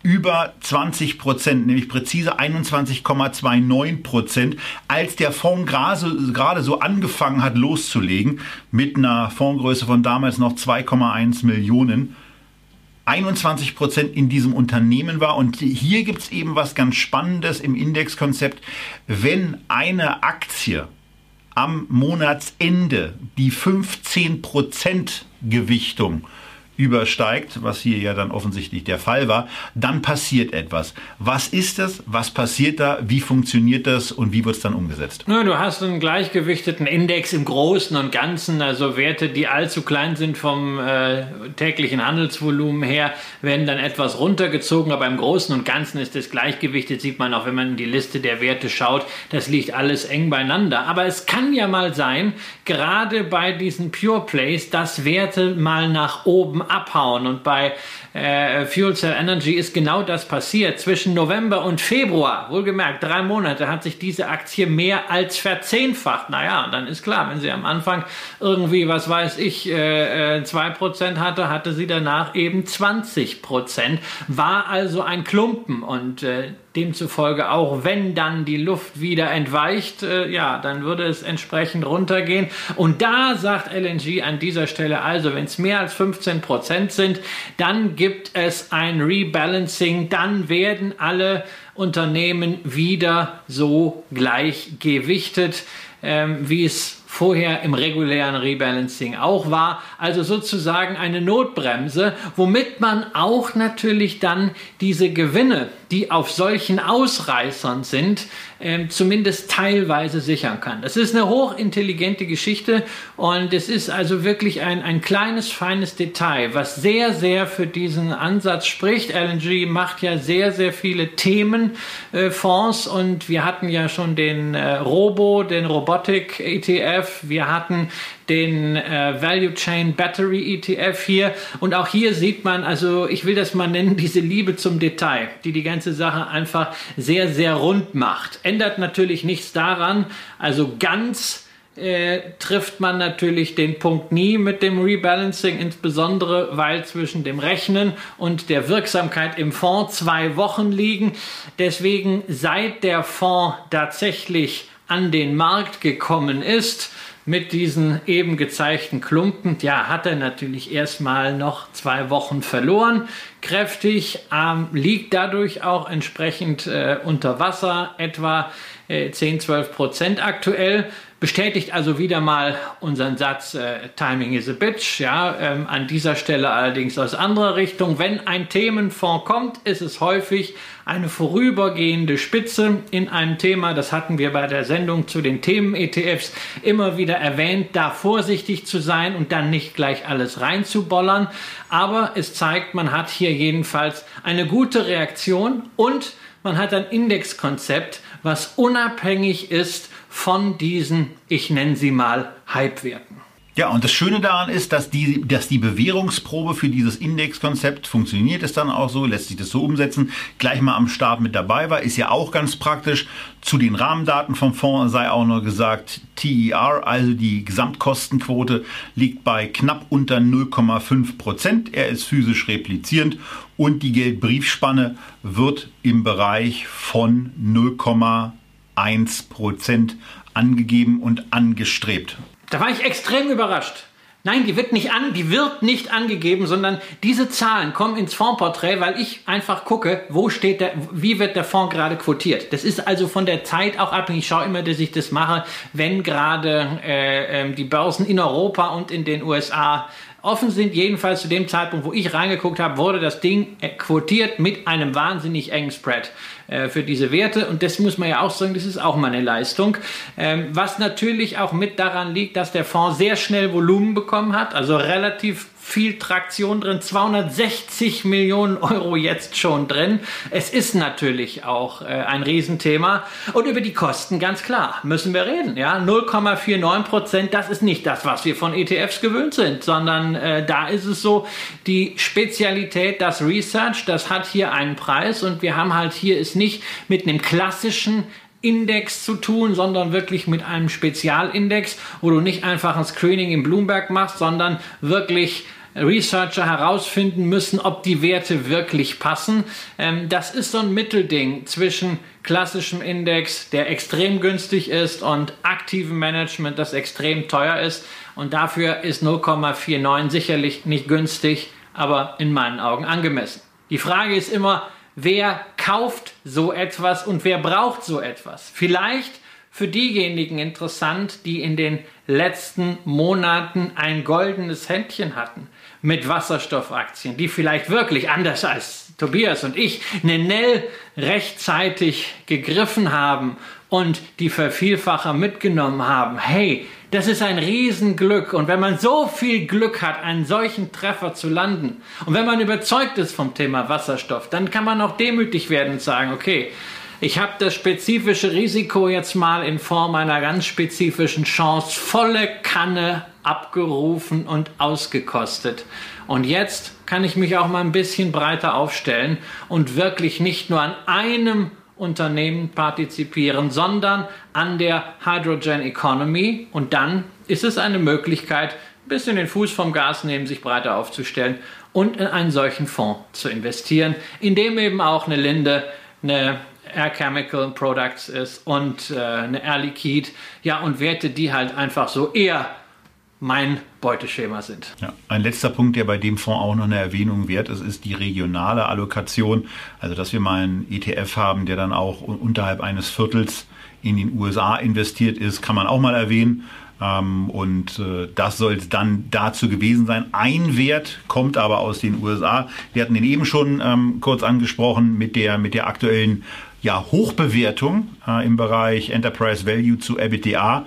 über 20 Prozent, nämlich präzise 21,29 Prozent, als der Fonds gerade so angefangen hat loszulegen, mit einer Fondsgröße von damals noch 2,1 Millionen, 21 Prozent in diesem Unternehmen war. Und hier gibt es eben was ganz Spannendes im Indexkonzept. Wenn eine Aktie am Monatsende die 15 Prozent Gewichtung übersteigt, was hier ja dann offensichtlich der Fall war, dann passiert etwas. Was ist das? Was passiert da? Wie funktioniert das und wie wird es dann umgesetzt? Na, du hast einen gleichgewichteten Index im Großen und Ganzen, also Werte, die allzu klein sind vom äh, täglichen Handelsvolumen her, werden dann etwas runtergezogen, aber im Großen und Ganzen ist es gleichgewichtet, sieht man auch, wenn man in die Liste der Werte schaut, das liegt alles eng beieinander. Aber es kann ja mal sein, gerade bei diesen Pure Plays, dass Werte mal nach oben abhauen. Und bei äh, Fuel Cell Energy ist genau das passiert. Zwischen November und Februar, wohlgemerkt, drei Monate, hat sich diese Aktie mehr als verzehnfacht. Naja, dann ist klar, wenn sie am Anfang irgendwie, was weiß ich, äh, äh, 2% hatte, hatte sie danach eben 20%. War also ein Klumpen und äh, demzufolge auch, wenn dann die Luft wieder entweicht, äh, ja, dann würde es entsprechend runtergehen. Und da sagt LNG an dieser Stelle also, wenn es mehr als 15% sind, dann gibt es ein Rebalancing, dann werden alle Unternehmen wieder so gleich gewichtet, ähm, wie es vorher im regulären Rebalancing auch war. Also sozusagen eine Notbremse, womit man auch natürlich dann diese Gewinne, die auf solchen Ausreißern sind, äh, zumindest teilweise sichern kann. Das ist eine hochintelligente Geschichte und es ist also wirklich ein, ein kleines, feines Detail, was sehr, sehr für diesen Ansatz spricht. LNG macht ja sehr, sehr viele Themenfonds äh, und wir hatten ja schon den äh, Robo, den Robotic ETF, wir hatten den äh, Value Chain Battery ETF hier. Und auch hier sieht man, also ich will das mal nennen, diese Liebe zum Detail, die die ganze Sache einfach sehr, sehr rund macht. Ändert natürlich nichts daran, also ganz äh, trifft man natürlich den Punkt nie mit dem Rebalancing, insbesondere weil zwischen dem Rechnen und der Wirksamkeit im Fonds zwei Wochen liegen. Deswegen, seit der Fonds tatsächlich an den Markt gekommen ist, mit diesen eben gezeigten Klumpen, ja, hat er natürlich erstmal noch zwei Wochen verloren. Kräftig, ähm, liegt dadurch auch entsprechend äh, unter Wasser, etwa äh, 10, 12 Prozent aktuell. Bestätigt also wieder mal unseren Satz, äh, Timing is a bitch. Ja, ähm, an dieser Stelle allerdings aus anderer Richtung. Wenn ein Themenfonds kommt, ist es häufig eine vorübergehende Spitze in einem Thema. Das hatten wir bei der Sendung zu den Themen-ETFs immer wieder erwähnt, da vorsichtig zu sein und dann nicht gleich alles reinzubollern. Aber es zeigt, man hat hier jedenfalls eine gute Reaktion und man hat ein Indexkonzept, was unabhängig ist von diesen, ich nenne sie mal, Hypewerten. Ja, und das Schöne daran ist, dass die, dass die Bewährungsprobe für dieses Indexkonzept funktioniert es dann auch so, lässt sich das so umsetzen, gleich mal am Start mit dabei war, ist ja auch ganz praktisch. Zu den Rahmendaten vom Fonds sei auch noch gesagt, TER, also die Gesamtkostenquote, liegt bei knapp unter 0,5 Prozent. Er ist physisch replizierend und die Geldbriefspanne wird im Bereich von 0,1 Prozent angegeben und angestrebt. Da war ich extrem überrascht. Nein, die wird nicht an, die wird nicht angegeben, sondern diese Zahlen kommen ins Fondsporträt, weil ich einfach gucke, wo steht der, wie wird der Fonds gerade quotiert. Das ist also von der Zeit auch abhängig. Ich schaue immer, dass ich das mache, wenn gerade äh, äh, die Börsen in Europa und in den USA offen sind. Jedenfalls zu dem Zeitpunkt, wo ich reingeguckt habe, wurde das Ding äh, quotiert mit einem wahnsinnig engen Spread äh, für diese Werte. Und das muss man ja auch sagen, das ist auch mal eine Leistung. Ähm, was natürlich auch mit daran liegt, dass der Fonds sehr schnell Volumen bekommen hat, also relativ viel Traktion drin, 260 Millionen Euro jetzt schon drin. Es ist natürlich auch äh, ein Riesenthema. Und über die Kosten, ganz klar, müssen wir reden. Ja, 0,49 Prozent, das ist nicht das, was wir von ETFs gewöhnt sind, sondern äh, da ist es so, die Spezialität, das Research, das hat hier einen Preis und wir haben halt hier ist nicht mit einem klassischen Index zu tun, sondern wirklich mit einem Spezialindex, wo du nicht einfach ein Screening im Bloomberg machst, sondern wirklich Researcher herausfinden müssen, ob die Werte wirklich passen. Ähm, das ist so ein Mittelding zwischen klassischem Index, der extrem günstig ist, und aktivem Management, das extrem teuer ist. Und dafür ist 0,49 sicherlich nicht günstig, aber in meinen Augen angemessen. Die Frage ist immer, wer kauft so etwas und wer braucht so etwas? Vielleicht für diejenigen interessant, die in den letzten Monaten ein goldenes Händchen hatten mit Wasserstoffaktien, die vielleicht wirklich anders als Tobias und ich Nenell rechtzeitig gegriffen haben und die Vervielfacher mitgenommen haben. Hey, das ist ein Riesenglück. Und wenn man so viel Glück hat, einen solchen Treffer zu landen, und wenn man überzeugt ist vom Thema Wasserstoff, dann kann man auch demütig werden und sagen, okay, ich habe das spezifische Risiko jetzt mal in Form einer ganz spezifischen Chance volle Kanne abgerufen und ausgekostet. Und jetzt kann ich mich auch mal ein bisschen breiter aufstellen und wirklich nicht nur an einem Unternehmen partizipieren, sondern an der Hydrogen Economy. Und dann ist es eine Möglichkeit, ein bisschen den Fuß vom Gas nehmen, sich breiter aufzustellen und in einen solchen Fonds zu investieren, in dem eben auch eine Linde, eine Air Chemical Products ist und äh, eine Air Liquide, ja, und Werte, die halt einfach so eher mein Beuteschema sind. Ja, ein letzter Punkt, der bei dem Fonds auch noch eine Erwähnung wert ist, ist die regionale Allokation. Also, dass wir mal einen ETF haben, der dann auch unterhalb eines Viertels in den USA investiert ist, kann man auch mal erwähnen. Ähm, und äh, das soll dann dazu gewesen sein. Ein Wert kommt aber aus den USA. Wir hatten den eben schon ähm, kurz angesprochen mit der, mit der aktuellen ja, Hochbewertung äh, im Bereich Enterprise Value zu EBITDA.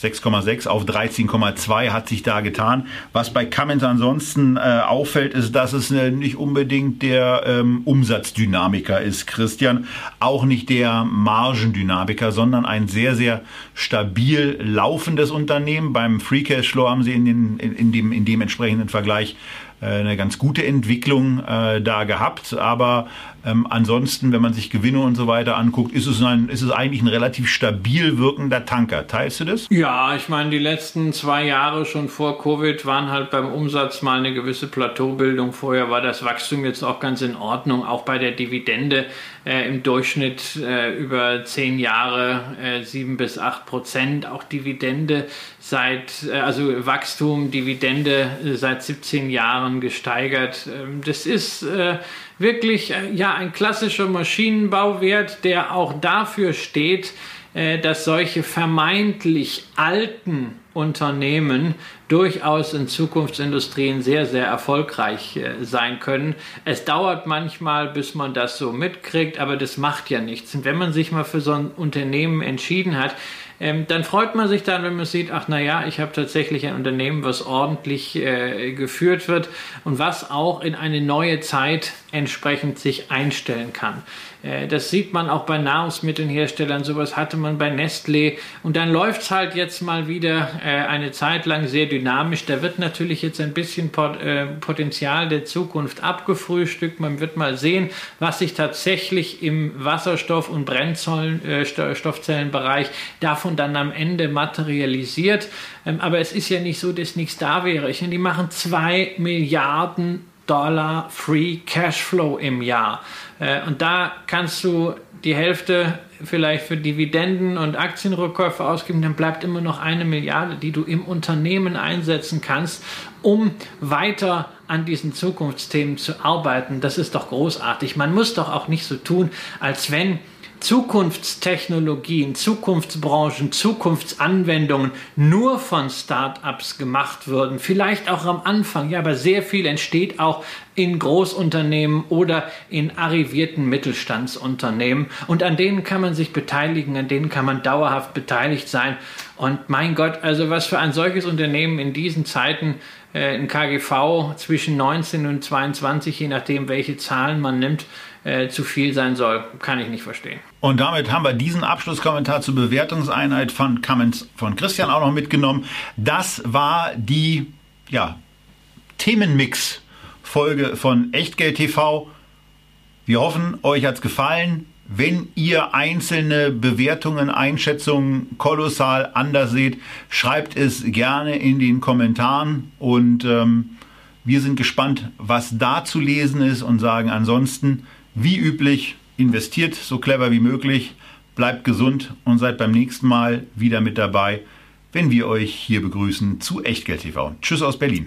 6,6 auf 13,2 hat sich da getan. Was bei Cummins ansonsten äh, auffällt, ist, dass es äh, nicht unbedingt der ähm, Umsatzdynamiker ist, Christian. Auch nicht der Margendynamiker, sondern ein sehr, sehr stabil laufendes Unternehmen. Beim Free Cash Flow haben sie in, den, in, in, dem, in dem entsprechenden Vergleich äh, eine ganz gute Entwicklung äh, da gehabt. Aber ähm, ansonsten, wenn man sich Gewinne und so weiter anguckt, ist es, ein, ist es eigentlich ein relativ stabil wirkender Tanker. Teilst du das? Ja, ich meine, die letzten zwei Jahre schon vor Covid waren halt beim Umsatz mal eine gewisse Plateaubildung. Vorher war das Wachstum jetzt auch ganz in Ordnung. Auch bei der Dividende äh, im Durchschnitt äh, über zehn Jahre äh, sieben bis acht Prozent. Auch Dividende seit, äh, also Wachstum, Dividende äh, seit 17 Jahren gesteigert. Ähm, das ist äh, wirklich ja ein klassischer Maschinenbauwert, der auch dafür steht, dass solche vermeintlich alten Unternehmen durchaus in Zukunftsindustrien sehr, sehr erfolgreich äh, sein können. Es dauert manchmal, bis man das so mitkriegt, aber das macht ja nichts. Und wenn man sich mal für so ein Unternehmen entschieden hat, ähm, dann freut man sich dann, wenn man sieht, ach naja, ich habe tatsächlich ein Unternehmen, was ordentlich äh, geführt wird und was auch in eine neue Zeit entsprechend sich einstellen kann. Äh, das sieht man auch bei Nahrungsmittelherstellern, sowas hatte man bei Nestlé und dann läuft es halt jetzt mal wieder äh, eine Zeit lang sehr dynamisch. Da wird natürlich jetzt ein bisschen äh, Potenzial der Zukunft abgefrühstückt. Man wird mal sehen, was sich tatsächlich im Wasserstoff- und Brennstoffzellenbereich davon davon dann am Ende materialisiert. Ähm, aber es ist ja nicht so, dass nichts da wäre. Ich meine, die machen zwei Milliarden Dollar Free Cashflow im Jahr. Äh, und da kannst du die Hälfte vielleicht für Dividenden und Aktienrückkäufe ausgeben, dann bleibt immer noch eine Milliarde, die du im Unternehmen einsetzen kannst, um weiter an diesen Zukunftsthemen zu arbeiten. Das ist doch großartig. Man muss doch auch nicht so tun, als wenn Zukunftstechnologien, Zukunftsbranchen, Zukunftsanwendungen nur von Startups gemacht würden. Vielleicht auch am Anfang, ja, aber sehr viel entsteht auch in Großunternehmen oder in arrivierten Mittelstandsunternehmen. Und an denen kann man sich beteiligen, an denen kann man dauerhaft beteiligt sein. Und mein Gott, also was für ein solches Unternehmen in diesen Zeiten äh, ein KGV zwischen 19 und 22, je nachdem, welche Zahlen man nimmt, äh, zu viel sein soll, kann ich nicht verstehen. Und damit haben wir diesen Abschlusskommentar zur Bewertungseinheit von Cummins von Christian auch noch mitgenommen. Das war die ja, Themenmix-Folge von Echtgeld TV. Wir hoffen, euch hat es gefallen. Wenn ihr einzelne Bewertungen, Einschätzungen kolossal anders seht, schreibt es gerne in den Kommentaren und ähm, wir sind gespannt, was da zu lesen ist und sagen ansonsten, wie üblich, investiert so clever wie möglich, bleibt gesund und seid beim nächsten Mal wieder mit dabei, wenn wir euch hier begrüßen zu Echtgeld TV. Tschüss aus Berlin.